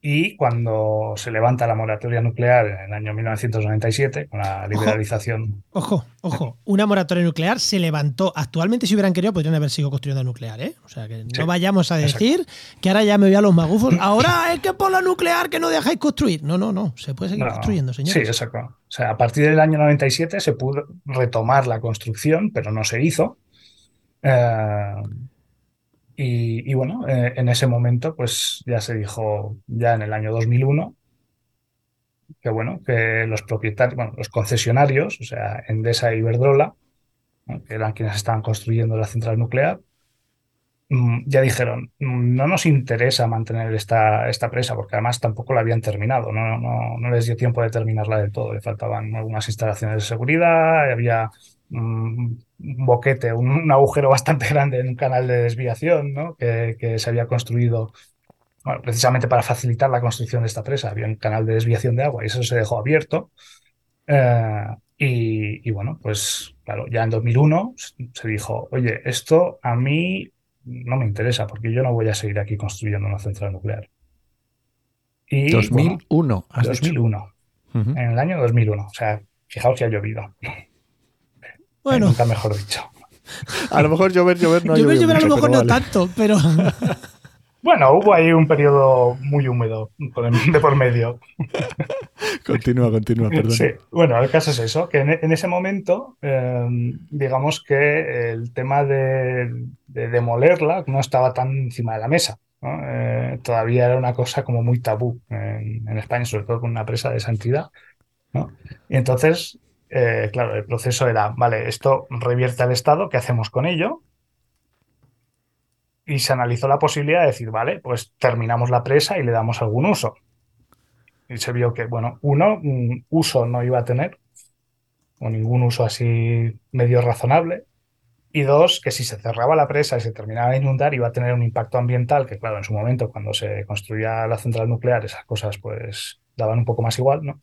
y cuando se levanta la moratoria nuclear en el año 1997, con la liberalización. Ojo, ojo, una moratoria nuclear se levantó. Actualmente, si hubieran querido, podrían haber sido construyendo nuclear, ¿eh? O sea, que no vayamos a decir que ahora ya me voy a los magufos. Ahora es que por la nuclear que no dejáis construir. No, no, no. Se puede seguir construyendo, señores. Sí, exacto. O sea, a partir del año 97 se pudo retomar la construcción, pero no se hizo. Eh, Y, bueno, eh, en ese momento, pues ya se dijo, ya en el año 2001, que bueno, que los propietarios, bueno, los concesionarios, o sea, Endesa e Iberdrola, que eran quienes estaban construyendo la central nuclear, mm, ya dijeron, no nos interesa mantener esta, esta presa, porque además tampoco la habían terminado, no, no, no les dio tiempo de terminarla del todo, le faltaban algunas instalaciones de seguridad, había un boquete, un, agujero bastante grande en un canal de desviación ¿no? que, que, se había construido bueno, precisamente para facilitar la construcción de esta presa. Había un canal de desviación de agua y eso se dejó abierto. Eh, y, y, bueno, pues claro, ya en 2001 se dijo, oye, esto a mí no me interesa porque yo no voy a seguir aquí construyendo una central nuclear. Y, 2001, has 2001. En el año 2001. O sea, fijaos que ha llovido. Bueno. Nunca mejor dicho. A lo mejor llover, llover no ha Llover, llover a lo mejor no tanto, pero. Bueno, hubo ahí un periodo muy húmedo de por medio. continúa, continúa, perdón. Sí, bueno, el caso es eso, que en, ese momento, em, digamos que el tema de, demolerla no estaba tan encima de la mesa. Eh, todavía era una cosa como muy tabú en, en, España, sobre todo con una presa de esa entidad. ¿no? Y entonces eh, claro, el proceso era, vale, esto revierte al Estado, ¿qué hacemos con ello? Y se analizó la posibilidad de decir, vale, pues terminamos la presa y le damos algún uso. Y se vio que, bueno, uno, un uso no iba a tener, o ningún uso así medio razonable. Y dos, que si se cerraba la presa y se terminaba de inundar, iba a tener un impacto ambiental, que claro, en su momento, cuando se construía la central nuclear, esas cosas pues daban un poco más igual, ¿no?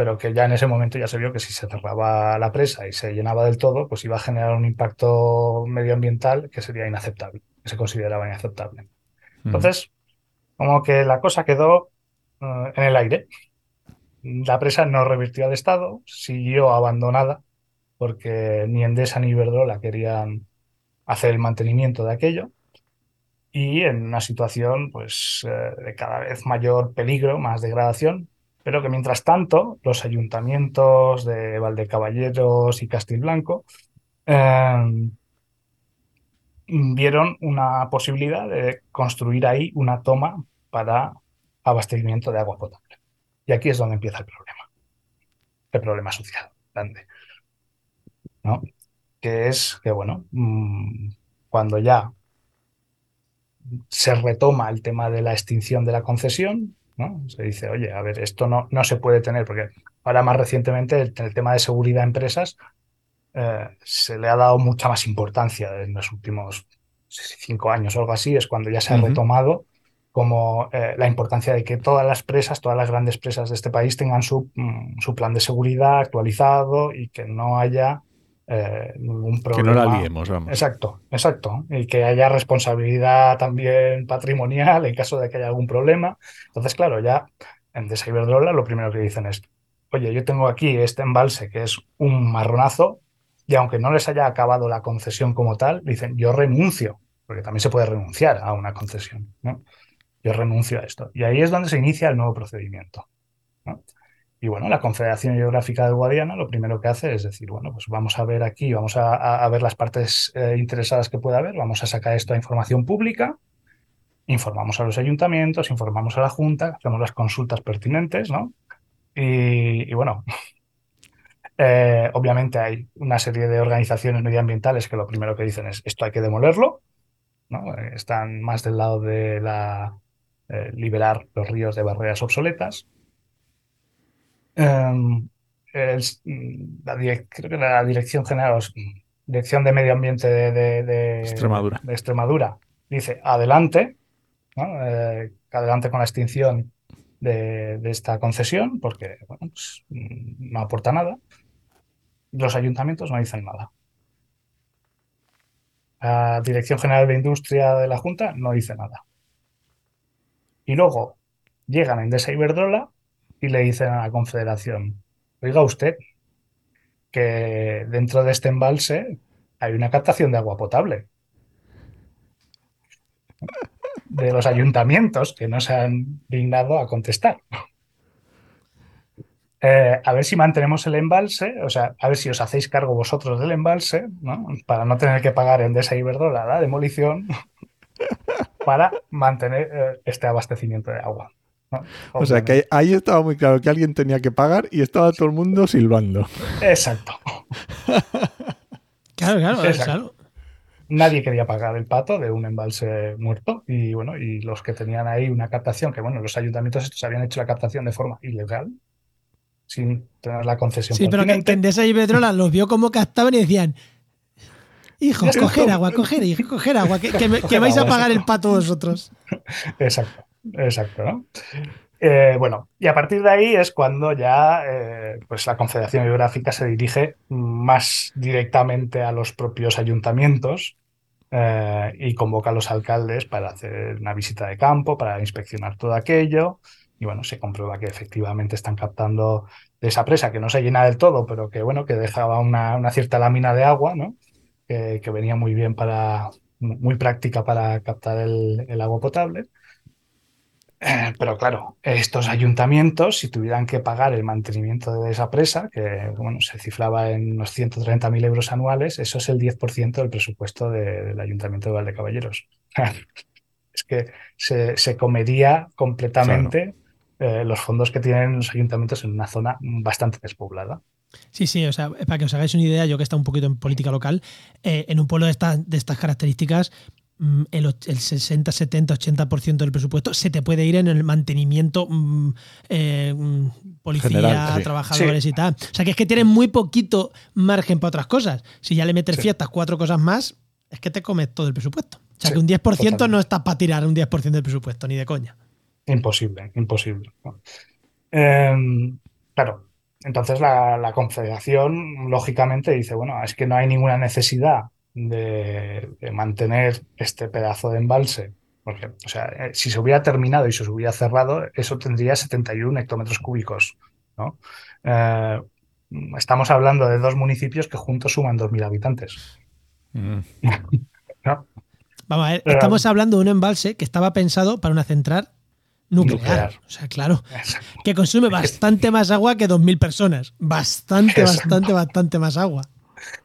Pero que ya en ese momento ya se vio que si se cerraba la presa y se llenaba del todo, pues iba a generar un impacto medioambiental que sería inaceptable, que se consideraba inaceptable. Entonces, como que la cosa quedó eh, en el aire. La presa no revirtió al Estado, siguió abandonada, porque ni Endesa ni Iberdrola querían hacer el mantenimiento de aquello y en una situación pues, eh, de cada vez mayor peligro, más degradación, pero que mientras tanto los ayuntamientos de Valdecaballeros y Castilblanco em, vieron una posibilidad de construir ahí una toma para abastecimiento de agua potable. Y aquí es donde empieza el problema. El problema social grande. ¿no? Que es que, bueno, mm, cuando ya se retoma el tema de la extinción de la concesión, se dice, oye, a ver, esto no, no se puede tener, porque ahora más recientemente el, tema de seguridad de empresas eh, se le ha dado mucha más importancia en los últimos cinco años o algo así, es cuando ya se ha retomado como eh, la importancia de que todas las presas, todas las grandes presas de este país tengan su, mm, su plan de seguridad actualizado y que no haya eh, ningún problema. Que no la liemos, vamos. Exacto, exacto. Y que haya responsabilidad también patrimonial en caso de que haya algún problema. Entonces, claro, ya en Iberdrola lo primero que dicen es, oye, yo tengo aquí este embalse que es un marronazo y aunque no les haya acabado la concesión como tal, dicen, yo renuncio, porque también se puede renunciar a una concesión, ¿no? Yo renuncio a esto. Y ahí es donde se inicia el nuevo procedimiento. ¿no? Y bueno, la Confederación Geográfica de Guadiana lo primero que hace es decir, bueno, pues vamos a ver aquí, vamos a, ver las partes eh, interesadas que pueda haber, vamos a sacar esto a información pública, informamos a los ayuntamientos, informamos a la Junta, hacemos las consultas pertinentes, ¿no? Y, bueno, eh, obviamente hay una serie de organizaciones medioambientales que lo primero que dicen es esto hay que demolerlo, ¿no? Están más del lado de la, eh, liberar los ríos de barreras obsoletas. Em, la, creo que la Dirección General, Dirección de Medio Ambiente de, Extremadura. de Extremadura, dice adelante, eh, adelante con la extinción de, esta concesión, porque pues, no aporta nada. Los ayuntamientos no dicen nada. La Dirección General de Industria de la Junta no dice nada. Y luego llegan a Endesa Iberdrola y le dicen a la Confederación, oiga usted, que dentro de este embalse hay una captación de agua potable. De los ayuntamientos que no se han dignado a contestar. Eh, a ver si mantenemos el embalse, o sea, a ver si os hacéis cargo vosotros del embalse, ¿no? para no tener que pagar en Desa la demolición. para mantener eh, este abastecimiento de agua. O sea que ahí estaba muy claro que alguien tenía que pagar y estaba todo el mundo silbando. Exacto. claro, claro, claro. Nadie quería pagar el pato de un embalse muerto y bueno, y los que tenían ahí una captación, que bueno, los ayuntamientos estos habían hecho la captación de forma ilegal, sin tener la concesión. Sí, pero que Endesa y Petrola los vio como captaban y decían, hijo, coger agua, coger, hijo, coger agua, que, vais a pagar el pato vosotros. Exacto, exacto, ¿no? Eh, bueno, y a partir de ahí es cuando ya eh, pues la Confederación Geográfica se dirige más directamente a los propios ayuntamientos eh, y convoca a los alcaldes para hacer una visita de campo, para inspeccionar todo aquello. Y bueno, se comprueba que efectivamente están captando de esa presa que no se llena del todo, pero que bueno, que dejaba una, cierta lámina de agua, ¿no? Que, venía muy bien para, muy práctica para captar el, agua potable. Eh, pero claro, estos ayuntamientos, si tuvieran que pagar el mantenimiento de esa presa, que bueno, se cifraba en unos 130.000 euros anuales, eso es el 10% del presupuesto del ayuntamiento de Valdecaballeros. es que se, comería completamente eh, los fondos que tienen los ayuntamientos en una zona bastante despoblada. Sí, sí, o sea, para que os hagáis una idea, yo que he estado un poquito en política local, eh, en un pueblo de, de estas características, mm, el, 60, 70, 80% del presupuesto se te puede ir en el mantenimiento, mm, eh, mm, policía, trabajadores y tal. O sea, que es que tienes muy poquito margen para otras cosas. Si ya le metes fiestas, cuatro cosas más, es que te comes todo el presupuesto. O sea, que un 10% no está para tirar un 10% del presupuesto, ni de coña. Imposible, imposible. Em, claro, entonces la, Confederación lógicamente dice, bueno, es que no hay ninguna necesidad de, mantener este pedazo de embalse, porque, o sea, eh, si se hubiera terminado y se hubiera cerrado, eso tendría 71 hectómetros cúbicos, ¿no? Eh, estamos hablando de dos municipios que juntos suman 2.000 habitantes. Mm. Vamos a ver, estamos hablando de un embalse que estaba pensado para una central nuclear. O sea, claro. Que consume bastante más agua que 2.000 personas. Bastante, bastante, bastante más agua.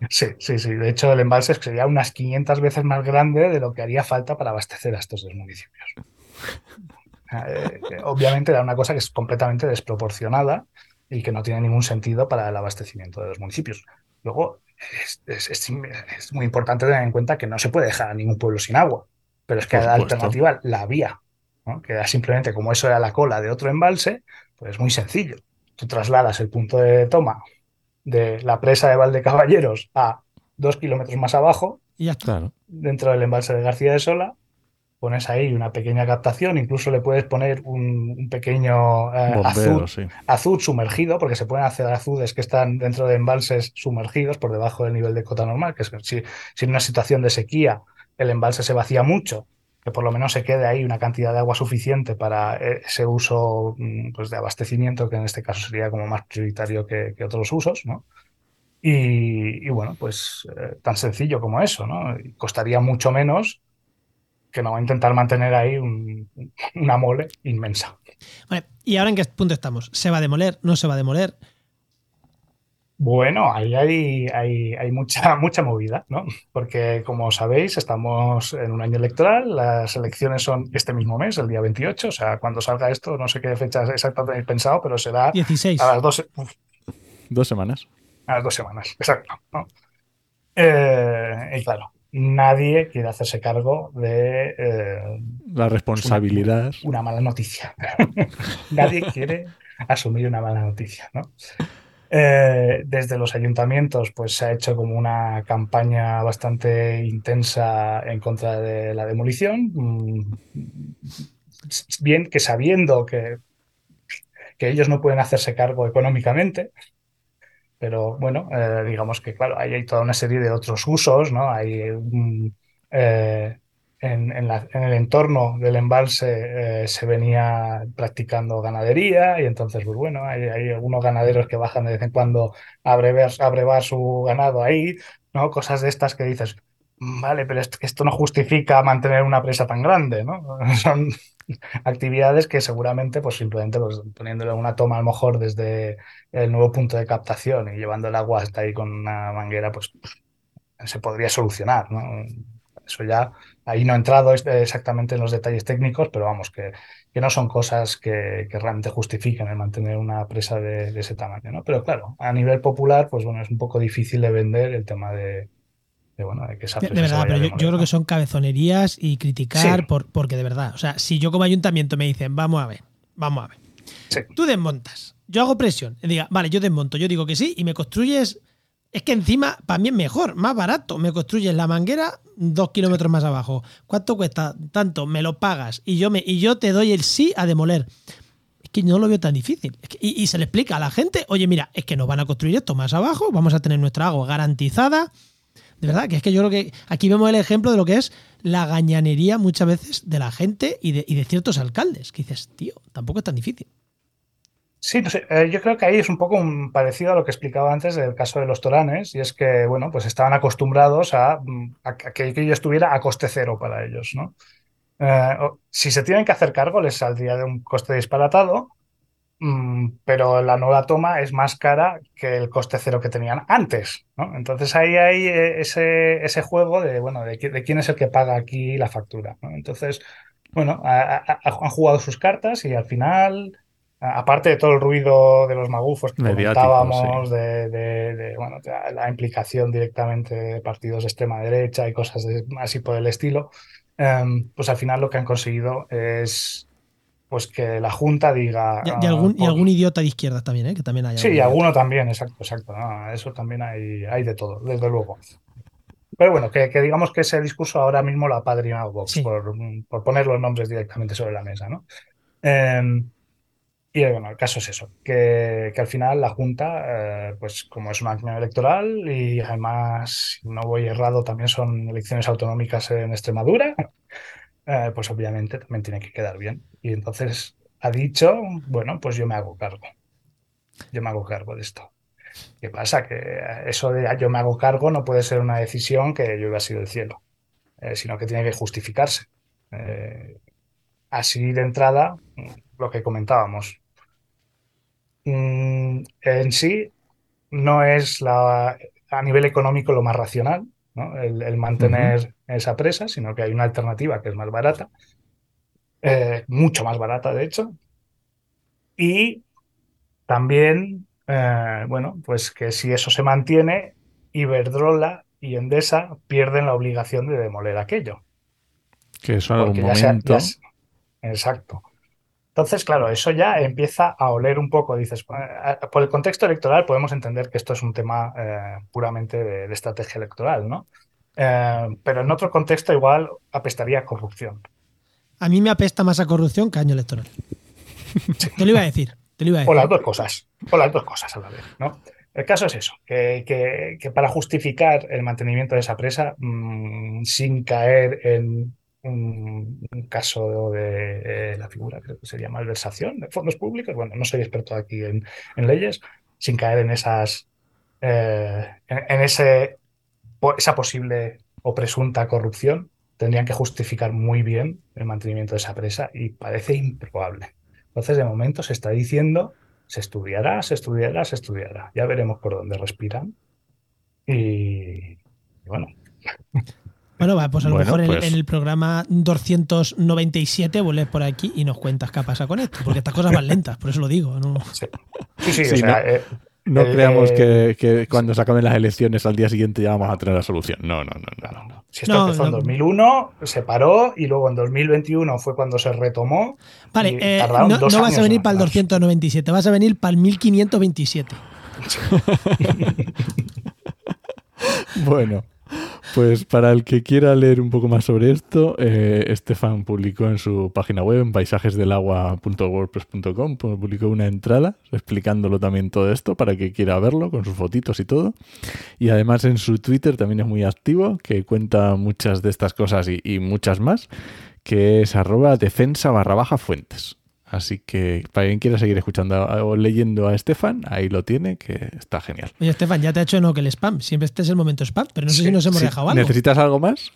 Sí, sí, sí. De hecho, el embalse sería unas 500 veces más grande de lo que haría falta para abastecer a estos dos municipios. Eh, obviamente era una cosa que es completamente desproporcionada y que no tiene ningún sentido para el abastecimiento de los municipios. Luego, es, muy importante tener en cuenta que no se puede dejar a ningún pueblo sin agua, pero es que la alternativa la había que era simplemente como eso era la cola de otro embalse, pues es muy sencillo. Tú trasladas el punto de toma de la presa de Valdecaballeros a dos kilómetros más abajo, y ya está. dentro del embalse de García de Sola, pones ahí una pequeña captación, incluso le puedes poner un, pequeño eh, azud, sumergido, porque se pueden hacer azudes que están dentro de embalses sumergidos por debajo del nivel de cota normal, que es si, si en una situación de sequía el embalse se vacía mucho que por lo menos se quede ahí una cantidad de agua suficiente para eh, ese uso mm, pues, de abastecimiento, que en este caso sería como más prioritario que, otros usos, ¿no? Y, bueno, pues eh, tan sencillo como eso, ¿no? costaría mucho menos que no intentar mantener ahí una mole inmensa. Vale, ¿y ahora en qué punto estamos? ¿Se va a demoler? ¿No se va a demoler? Bueno, ahí hay, hay, mucha, mucha movida, ¿no? Porque como sabéis, estamos en un año electoral, las elecciones son este mismo mes, el día 28, o sea, cuando salga esto, no sé qué fecha exacta tenéis pensado, pero será 16. a las dos, dos semanas. A las dos semanas, exacto. Eh, y claro, nadie quiere hacerse cargo de... Eh, La responsabilidad. una mala noticia. nadie quiere asumir una mala noticia, ¿no? Eh, desde los ayuntamientos pues se ha hecho como una campaña bastante intensa en contra de la demolición, mm, bien que sabiendo que, que ellos no pueden hacerse cargo económicamente, pero bueno, eh, digamos que claro, ahí hay toda una serie de otros usos, ¿no? Hay eh, en, el entorno del embalse eh, se venía practicando ganadería y entonces, pues bueno, hay, algunos ganaderos que bajan de vez en cuando a brevar, su ganado ahí, ¿no? Cosas de estas que dices, vale, pero esto, no justifica mantener una presa tan grande, ¿no? Son actividades que seguramente, pues simplemente pues, poniéndole una toma a lo mejor desde el nuevo punto de captación y llevando el agua hasta ahí con una manguera, pues se podría solucionar, ¿no? Eso ya ahí no he entrado exactamente en los detalles técnicos, pero vamos, que, que no son cosas que, realmente justifiquen el mantener una presa de, ese tamaño, ¿no? Pero claro, a nivel popular, pues bueno, es un poco difícil de vender el tema de, bueno, de que esa De, verdad, pero yo, creo que son cabezonerías y criticar por, porque de verdad, o sea, si yo como ayuntamiento me dicen, vamos a ver, vamos a ver, tú desmontas, yo hago presión, y diga, vale, yo desmonto, yo digo que sí, y me construyes es que encima, para mí es mejor, más barato. Me construyes la manguera dos kilómetros más abajo. ¿Cuánto cuesta? Tanto, me lo pagas y yo, me, y yo te doy el sí a demoler. Es que no lo veo tan difícil. y, se le explica a la gente, oye, mira, es que nos van a construir esto más abajo, vamos a tener nuestra agua garantizada. De verdad, que es que yo creo que aquí vemos el ejemplo de lo que es la gañanería muchas veces de la gente y de, y de ciertos alcaldes. Que dices, tío, tampoco es tan difícil. Sí, sé, eh, yo creo que ahí es un poco parecido a lo que explicaba antes del caso de los toranes, y es que, bueno, pues estaban acostumbrados a, mm, que aquello estuviera a coste cero para ellos, ¿no? Eh, si se tienen que hacer cargo, les saldría de un coste disparatado, mm, pero la nueva toma es más cara que el coste cero que tenían antes, ¿no? Entonces ahí hay eh, ese juego de, bueno, de, quién es el que paga aquí la factura, ¿no? Entonces, bueno, han jugado sus cartas y al final aparte de todo el ruido de los magufos que comentábamos, de, la implicación directamente de partidos de extrema derecha y cosas así por el estilo, em, pues al final lo que han conseguido es pues que la Junta diga... Y, algún, y algún, idiota de izquierda también, ¿eh? que también hay. Sí, y alguno también, exacto, exacto. eso también hay, hay de todo, desde luego. Pero bueno, que, digamos que ese discurso ahora mismo lo ha padrinado Vox, por, por, poner los nombres directamente sobre la mesa, ¿no? Em, y bueno, el caso es eso, que, al final la Junta, eh, pues como es un año electoral y además, no voy errado, también son elecciones autonómicas en Extremadura, eh, pues obviamente también tiene que quedar bien. Y entonces ha dicho, bueno, pues yo me hago cargo. Yo me hago cargo de esto. ¿Qué pasa? Que eso de yo me hago cargo no puede ser una decisión que yo hubiera sido del cielo, eh, sino que tiene que justificarse. así de entrada, lo que comentábamos, Mm, en sí no es la, a nivel económico lo más racional, el, mantener esa presa, sino que hay una alternativa que es más barata, eh, mucho más barata de hecho, y también, eh, bueno, pues que si eso se mantiene, Iberdrola y Endesa pierden la obligación de demoler aquello. Que eso algún momento... exacto. Entonces, claro, eso ya empieza a oler un poco. Dices, por el contexto electoral podemos entender que esto es un tema eh, puramente de, estrategia electoral, ¿no? Eh, pero en otro contexto igual apestaría a corrupción. A mí me apesta más a corrupción que año electoral. Te lo iba a decir. Te lo iba a decir. O las dos cosas. O las dos cosas a la vez, ¿no? El caso es eso, que, para justificar el mantenimiento de esa presa, mm, sin caer en un, caso de eh, la figura, creo que sería malversación de fondos públicos. Bueno, no soy experto aquí en, leyes, sin caer en esas, eh, en, ese, esa posible o presunta corrupción, tendrían que justificar muy bien el mantenimiento de esa presa y parece improbable. Entonces, de momento se está diciendo, se estudiará, se estudiará, se estudiará. Ya veremos por dónde respiran. y bueno. Bueno, pues a lo mejor pues en, el programa 297 vuelves por aquí y nos cuentas qué pasa con esto, porque estas cosas van lentas, por eso lo digo. ¿no? Sí, sí, o sea, no, eh, no creamos que, que, cuando se acaben las elecciones al día siguiente ya vamos a tener la solución. No, no, no. no, no. Si esto empezó en 2001, se paró y luego en 2021 fue cuando se retomó. Vale, eh, no, no vas a venir para el 297, vas a venir para el 1527. bueno. Pues para el que quiera leer un poco más sobre esto, eh, Estefan publicó en su página web, en paisajesdelagua.wordpress.com, pues publicó una entrada explicándolo también todo esto para que quiera verlo con sus fotitos y todo. Y además en su Twitter también es muy activo, que cuenta muchas de estas cosas y, muchas más, que es arroba defensa barra baja fuentes. Así que para quien quiera seguir escuchando o leyendo a Estefan, ahí lo tiene, que está genial. Oye, Estefan, ya te ha hecho no que el spam. Siempre este es el momento spam, pero no sé si nos hemos dejado algo. ¿Necesitas algo más?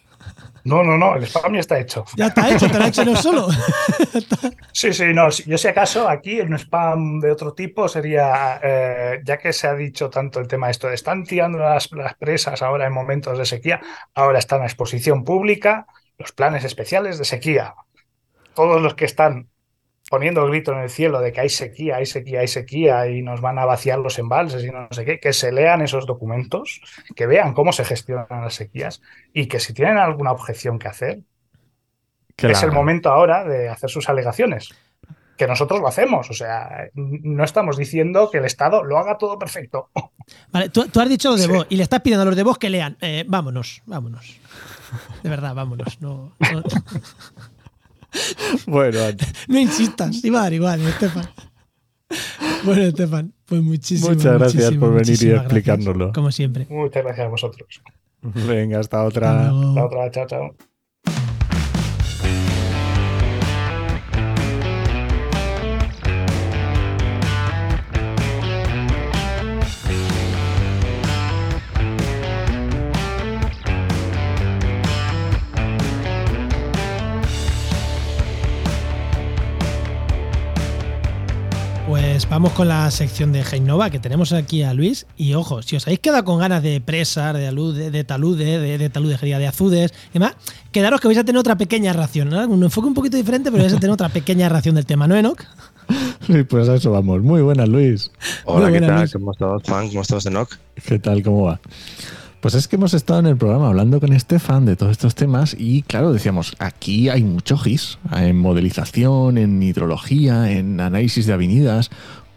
No, no, no, el spam ya está hecho. Ya está hecho, te lo ha hecho no solo. sí, sí, no. Yo si acaso aquí un spam de otro tipo sería, eh, ya que se ha dicho tanto el tema de esto, de están tirando las, las presas ahora en momentos de sequía, ahora están a exposición pública los planes especiales de sequía. Todos los que están poniendo el grito en el cielo de que hay sequía, hay sequía, hay sequía y nos van a vaciar los embalses y no sé qué, que se lean esos documentos, que vean cómo se gestionan las sequías y que si tienen alguna objeción que hacer, es el momento ahora de hacer sus alegaciones. Que nosotros lo hacemos, o sea, no estamos diciendo que el Estado lo haga todo perfecto. Vale, tú, has dicho lo de vos y le estás pidiendo a los de vos que lean. Eh, vámonos, vámonos. De verdad, vámonos. no. bueno, no insistas, igual, igual, Estefan. Bueno, Estefan, pues muchísimas Muchas gracias por venir y explicárnoslo. como siempre. Muchas gracias a vosotros. Venga, hasta otra. Hasta otra, chao, chao. Vamos con la sección de Heinova, que tenemos aquí a Luis. Y ojo, si os habéis quedado con ganas de presar, de alude, de talude, de, de taludejería, de azudes y demás, quedaros que vais a tener otra pequeña ración. Un enfoque un poquito diferente, pero vais a tener otra pequeña ración del tema, ¿no, Enoch? Sí, pues a eso vamos. Muy buenas, Luis. Hola, ¿qué tal? ¿Cómo estás, Juan? ¿Cómo estás, Enoch? ¿Qué tal? ¿Cómo va? Pues es que hemos estado en el programa hablando con Estefan de todos estos temas y claro, decíamos, aquí hay mucho GIS, en modelización, en hidrología, en análisis de avenidas.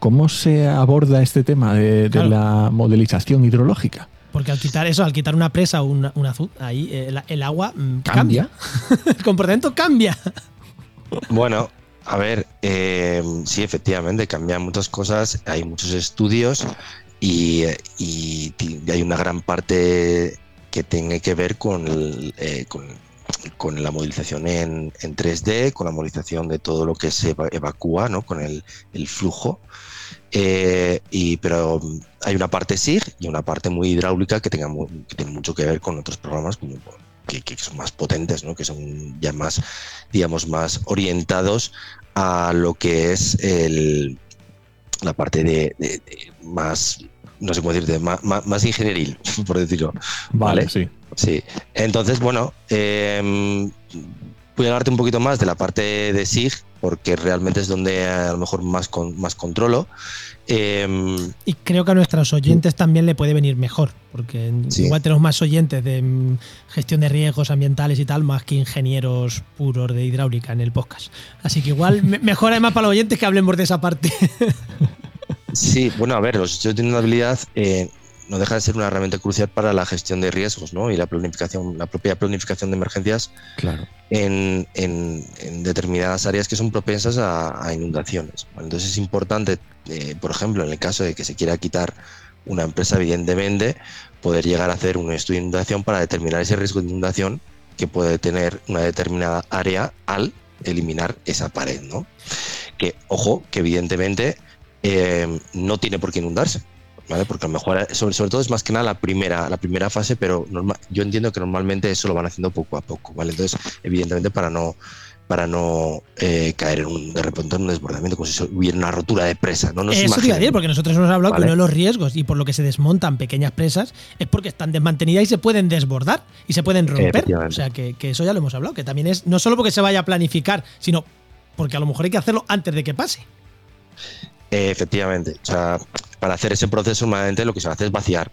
¿Cómo se aborda este tema de, la modelización hidrológica? Porque al quitar eso, al quitar una presa o una, azul, ahí eh, el, agua mm, cambia. el comportamiento cambia. Bueno, a ver, eh, sí, efectivamente, cambian muchas cosas, hay muchos estudios y, hay una gran parte que tiene que ver con, eh, con, la movilización en, en, 3D, con la movilización de todo lo que se evacúa, ¿no? con el, el flujo. Eh, y, pero hay una parte SIG y una parte muy hidráulica que, tenga que tiene mucho que ver con otros programas como, que, que, son más potentes, ¿no? que son ya más, digamos, más orientados a lo que es el, la parte de más no sé cómo decirte, más, más, ingenieril, por decirlo. Vale, sí. Sí. Entonces, bueno, em, voy a hablarte un poquito más de la parte de SIG, porque realmente es donde a lo mejor más, más controlo. Em, y creo que a nuestros oyentes también le puede venir mejor, porque igual tenemos más oyentes de mm, gestión de riesgos ambientales y tal, más que ingenieros puros de hidráulica en el podcast. Así que igual mejor además para los oyentes que hablemos de esa parte. Sí, bueno, a ver, los estudios de inundabilidad eh, no deja de ser una herramienta crucial para la gestión de riesgos ¿no? y la planificación, la propia planificación de emergencias claro. en, determinadas áreas que son propensas a, inundaciones. Entonces es importante, eh, por ejemplo, en el caso de que se quiera quitar una empresa, evidentemente, poder llegar a hacer un estudio de inundación para determinar ese riesgo de inundación que puede tener una determinada área al eliminar esa pared, ¿no? Que, ojo, que evidentemente eh, no tiene por qué inundarse. ¿Vale? Porque a lo mejor, sobre, todo es más que nada la primera, la primera fase, pero yo entiendo que normalmente eso lo van haciendo poco a poco, ¿vale? Entonces, evidentemente, para no, para no eh, caer en un, de repente en un desbordamiento, como si hubiera una rotura de presa. No Eso te iba a decir, porque nosotros hemos hablado que uno de los riesgos y por lo que se desmontan pequeñas presas es porque están desmantenidas y se pueden desbordar y se pueden romper. O sea, que, que, eso ya lo hemos hablado, que también es no solo porque se vaya a planificar, sino porque a lo mejor hay que hacerlo antes de que pase efectivamente. O sea, para hacer ese proceso, normalmente lo que se hace es vaciar.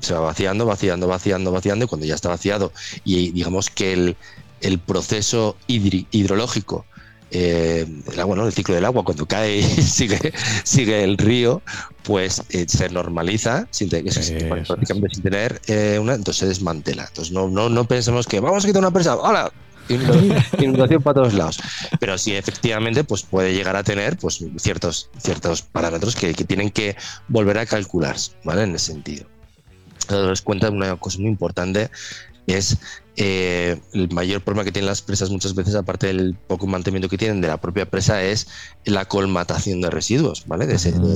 Se va vaciando, vaciando, vaciando, vaciando, y cuando ya está vaciado, y digamos que el, el proceso hidrológico, eh, el agua, ¿no? El ciclo del agua, cuando cae y sigue, sigue el río, pues eh, se normaliza sin, prácticamente sin tener eh, una, entonces se desmantela. Entonces no, no, no pensemos que vamos a quitar una presa, ¡hola! inundación para todos lados. Pero sí, efectivamente, pues puede llegar a tener pues, ciertos, ciertos parámetros que, tienen que volver a calcularse, ¿vale? En ese sentido. Entonces, cuenta una cosa muy importante es eh, el mayor problema que tienen las presas muchas veces, aparte del poco mantenimiento que tienen de la propia presa, es la colmatación de residuos, ¿vale? De,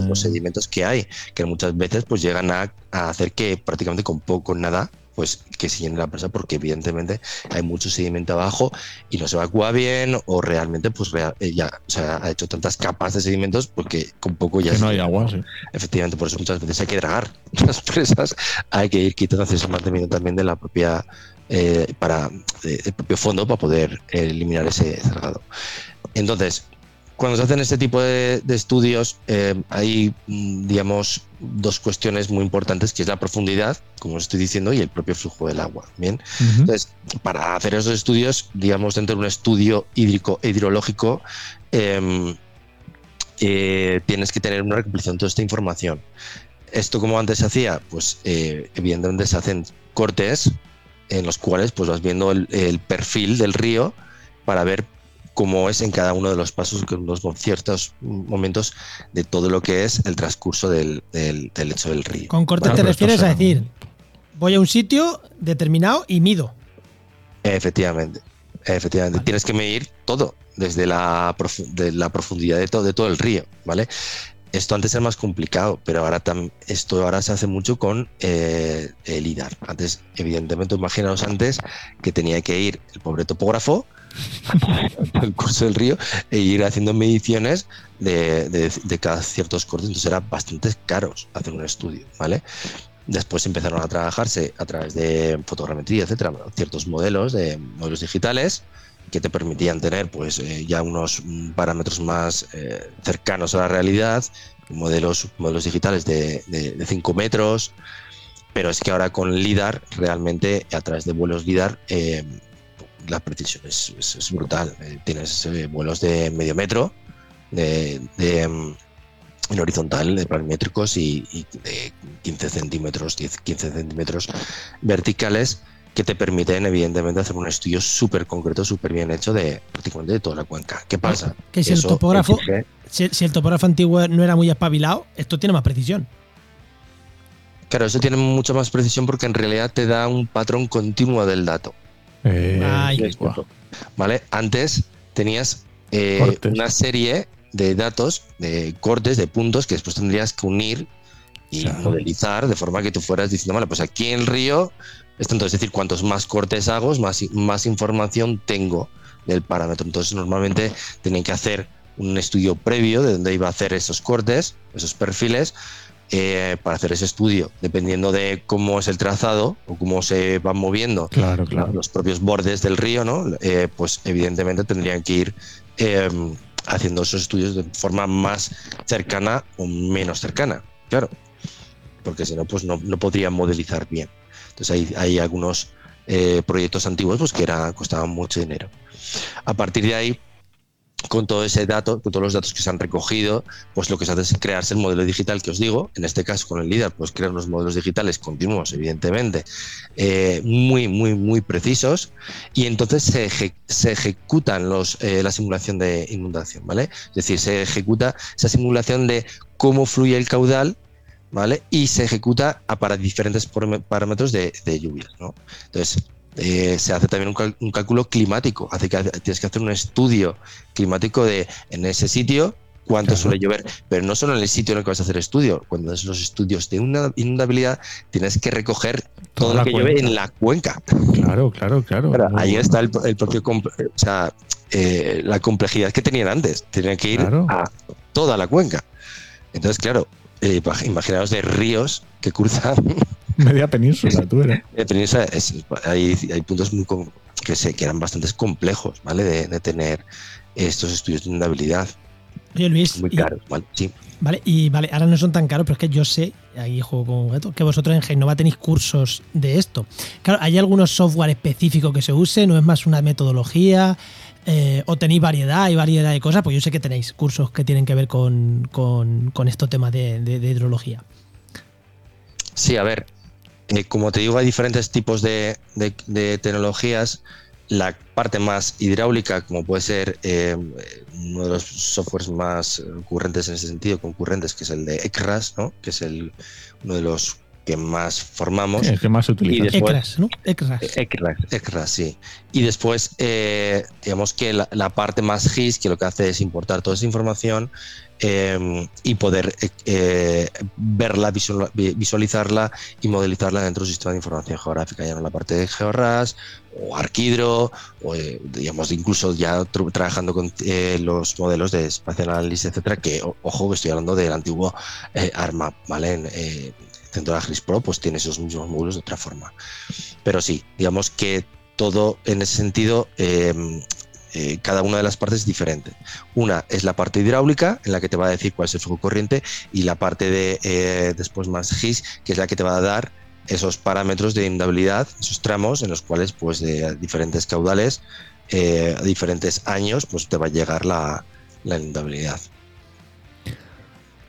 los sedimentos que hay, que muchas veces pues llegan a, a hacer que prácticamente con poco nada pues que se llene la presa porque evidentemente hay mucho sedimento abajo y no se evacúa bien o realmente pues eh, ya ha hecho tantas capas de sedimentos porque con poco ya no hay agua efectivamente por eso muchas veces hay que dragar las presas. Hay que ir quitando ese mantenimiento también de la propia eh, para el propio fondo para poder eliminar ese cerrado. Entonces, cuando se hacen este tipo de, estudios, eh, hay, mm, digamos, dos cuestiones muy importantes, que es la profundidad, como os estoy diciendo, y el propio flujo del agua. Bien, entonces, para hacer esos estudios, digamos, dentro de un estudio hídrico hidrológico, em, eh, tienes que tener una recopilación de toda esta información. Esto, como antes se hacía, pues eh, evidentemente se hacen cortes en los cuales pues vas viendo el perfil del río para ver como es en cada uno de los pasos, en los ciertos momentos de todo lo que es el transcurso del, del, lecho del río. Con cortes te refieres a decir, voy a un sitio determinado y mido. Efectivamente, efectivamente. Tienes que medir todo, desde la, de la profundidad de todo, de todo el río, ¿vale? Esto antes era más complicado, pero ahora esto ahora se hace mucho con eh, el IDAR. Antes, evidentemente, imaginaos antes que tenía que ir el pobre topógrafo el curso del río e ir haciendo mediciones de, cada ciertos cortes. Entonces era bastante caros hacer un estudio, ¿vale? Después empezaron a trabajarse a través de fotogrametría, etcétera, ciertos modelos de modelos digitales que te permitían tener pues eh, ya unos parámetros más eh, cercanos a la realidad, modelos, modelos digitales de 5 metros, pero es que ahora con LIDAR, realmente a través de vuelos LIDAR, eh, la precisión es, brutal. Eh, tienes eh, vuelos de medio metro, de, em, en horizontal, de planimétricos y, de 15 centímetros, 10, 15 centímetros verticales que te permiten, evidentemente, hacer un estudio súper concreto, súper bien hecho de prácticamente de toda la cuenca. ¿Qué pasa? Que si el topógrafo, si, el topógrafo antiguo no era muy espabilado, esto tiene más precisión. Claro, eso tiene mucha más precisión porque en realidad te da un patrón continuo del dato. Eh, ¿Vale? Antes tenías eh, una serie de datos, de cortes, de puntos que después tendrías que unir y modelizar de forma que tú fueras diciendo, vale, pues aquí en el río, esto entonces es decir, cuantos más cortes hago, más, más información tengo del parámetro. Entonces normalmente tenían que hacer un estudio previo de dónde iba a hacer esos cortes, esos perfiles, eh, para hacer ese estudio, dependiendo de cómo es el trazado o cómo se van moviendo los propios bordes del río, ¿no? Eh, pues evidentemente tendrían que ir em, haciendo esos estudios de forma más cercana o menos cercana, claro, porque si no, pues no, no podrían modelizar bien. Entonces hay, hay algunos eh, proyectos antiguos pues, que era, costaban mucho dinero. A partir de ahí, con todo ese dato, con todos los datos que se han recogido, pues lo que se hace es crearse el modelo digital que os digo, en este caso con el líder, pues crear unos modelos digitales continuos, evidentemente, eh, muy, muy, muy precisos, y entonces se, ejecutan los, eh, la simulación de inundación, ¿vale? Es decir, se ejecuta esa simulación de cómo fluye el caudal, ¿vale? Y se ejecuta para diferentes parámetros de, de lluvias, ¿no? Entonces, eh, se hace también un, cálculo climático. Hace que tienes que hacer un estudio climático de en ese sitio cuánto suele llover, pero no solo en el sitio en el que vas a hacer estudio. Cuando haces los estudios de una inundabilidad, tienes que recoger todo lo que llueve en la cuenca. Claro, claro, claro. ahí está el, propio, o sea, eh, la complejidad que tenían antes. Tenían que ir a toda la cuenca. Entonces, claro, eh, imaginaos de ríos que cruzan Media península, tú eres. península hay, puntos muy que, se, que eran bastante complejos, ¿vale? De, tener estos estudios de inundabilidad. Oye, Luis. Muy caros, ¿vale? Sí. Vale, y vale, ahora no son tan caros, pero es que yo sé, ahí juego con esto, que vosotros en Genova tenéis cursos de esto. Claro, ¿hay algunos software específico que se use? ¿No es más una metodología? Eh, ¿O tenéis variedad y variedad de cosas? Pues yo sé que tenéis cursos que tienen que ver con, con, con estos temas de, de hidrología. Sí, a ver, eh, como te digo, hay diferentes tipos de, tecnologías. La parte más hidráulica, como puede ser eh, uno de los softwares más concurrentes en ese sentido, concurrentes, que es el de ECRAS, ¿no? que es el, uno de los que más formamos. el que más se utiliza. ECRAS, ¿no? ECRAS. ECRAS, sí. Y después, eh, digamos que la, la, parte más GIS, que lo que hace es importar toda esa información Em, y poder eh, verla, visualizarla y modelizarla dentro del sistema de información geográfica, ya no la parte de GeoRAS o Arquidro, o eh, digamos incluso ya trabajando con eh, los modelos de espacio análisis, etcétera, que ojo que estoy hablando del antiguo ARMAP, ¿vale? Central Gris Pro pues tiene esos mismos módulos de otra forma. Pero sí, digamos que todo en ese sentido, eh, eh, cada una de las partes es diferente. Una es la parte hidráulica, en la que te va a decir cuál es el flujo corriente, y la parte de eh, después más GIS, que es la que te va a dar esos parámetros de inundabilidad, esos tramos en los cuales pues de diferentes caudales, a diferentes años, pues te va a llegar la, la inundabilidad.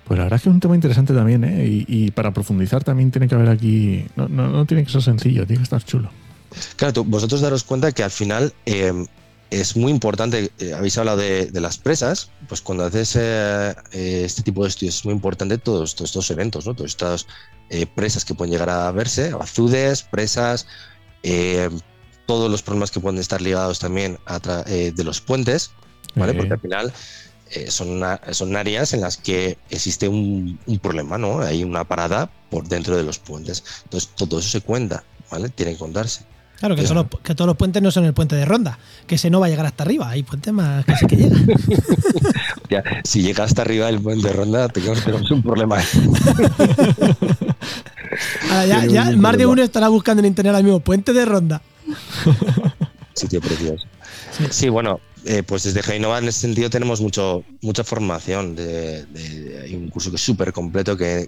Pues la verdad es que es un tema interesante también, ¿eh? y, para profundizar también tiene que haber aquí, no, no, tiene que ser sencillo, tiene que estar chulo. Claro, vosotros daros cuenta que al final es muy importante, eh, habéis hablado de, las presas, pues cuando haces eh, este tipo de estudios es muy importante todos, estos eventos, ¿no? todas estas presas que pueden llegar a verse, azudes, presas, todos los problemas que pueden estar ligados también a de los puentes, ¿vale? Porque al final eh, son, son áreas en las que existe un, problema, ¿no? Hay una parada por dentro de los puentes. Entonces, todo eso se cuenta, ¿vale? Tiene que contarse. Claro, que, que todos los puentes no son el puente de ronda, que ese no va a llegar hasta arriba, hay puentes más que sí que llegan. si llega hasta arriba el puente de ronda, tenemos, un problema. ya, más de uno estará buscando en internet al mismo puente de ronda. Sitio precioso. Sí, bueno, eh, pues desde Genova en ese sentido tenemos mucho, mucha formación. De, hay un curso que es súper completo que,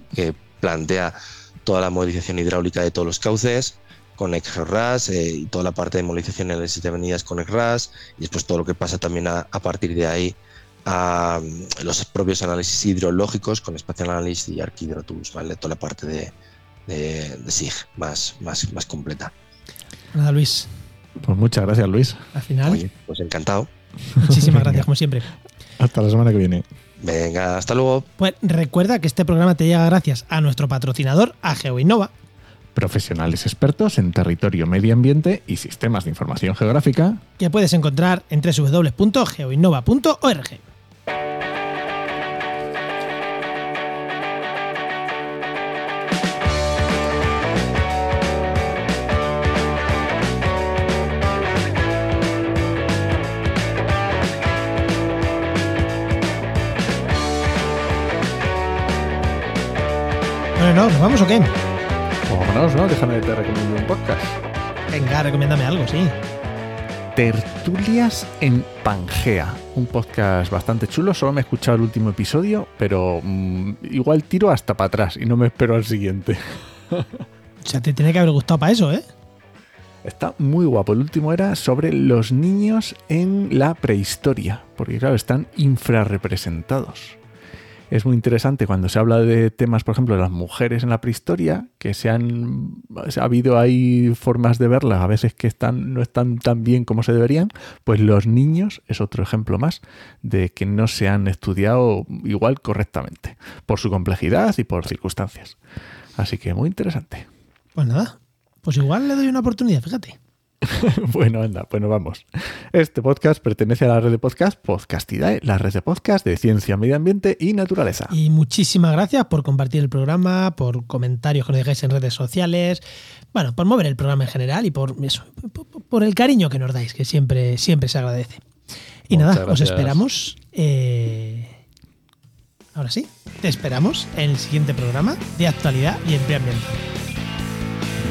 plantea toda la movilización hidráulica de todos los cauces con EXRAS eh, y toda la parte de movilización en las siete avenidas con EXRAS y después todo lo que pasa también a, partir de ahí a mm, los propios análisis hidrológicos con Espacial Analysis y ArcHydroTools, ¿vale? Toda la parte de, de, SIG más, más, más completa. Nada, Luis. Pues muchas gracias, Luis. Al final. pues encantado. Muchísimas gracias, como siempre. Hasta la semana que viene. Venga, hasta luego. Pues recuerda que este programa te llega gracias a nuestro patrocinador, a GeoInnova. Profesionales expertos en territorio, medio ambiente y sistemas de información geográfica. Que puedes encontrar en www.geoinnova.org. no, ¿nos vamos o qué? Vámonos, ¿no? Déjame te recomiendo un podcast. Venga, recomiéndame algo, sí. Tertulias en Pangea, un podcast bastante chulo. Solo me he escuchado el último episodio, pero mm, igual tiro hasta para atrás y no me espero al siguiente. o sea, te tiene que haber gustado para eso, ¿eh? Está muy guapo. El último era sobre los niños en la prehistoria, porque claro, están infrarrepresentados es muy interesante cuando se habla de temas, por ejemplo, de las mujeres en la prehistoria, que se han ha habido ahí formas de verlas a veces que están no están tan bien como se deberían, pues los niños es otro ejemplo más de que no se han estudiado igual correctamente por su complejidad y por circunstancias. Así que muy interesante. Pues nada, pues igual le doy una oportunidad, fíjate. bueno, anda, pues vamos. Este podcast pertenece a la red de podcast Podcastidae, la red de podcast de ciencia, medio ambiente y naturaleza. Y muchísimas gracias por compartir el programa, por comentarios que nos dejáis en redes sociales, bueno, por mover el programa en general y por eso, por, el cariño que nos dais, que siempre, siempre se agradece. Y nada, os esperamos. Eh, ahora sí, te esperamos en el siguiente programa de actualidad y empleo ambiental.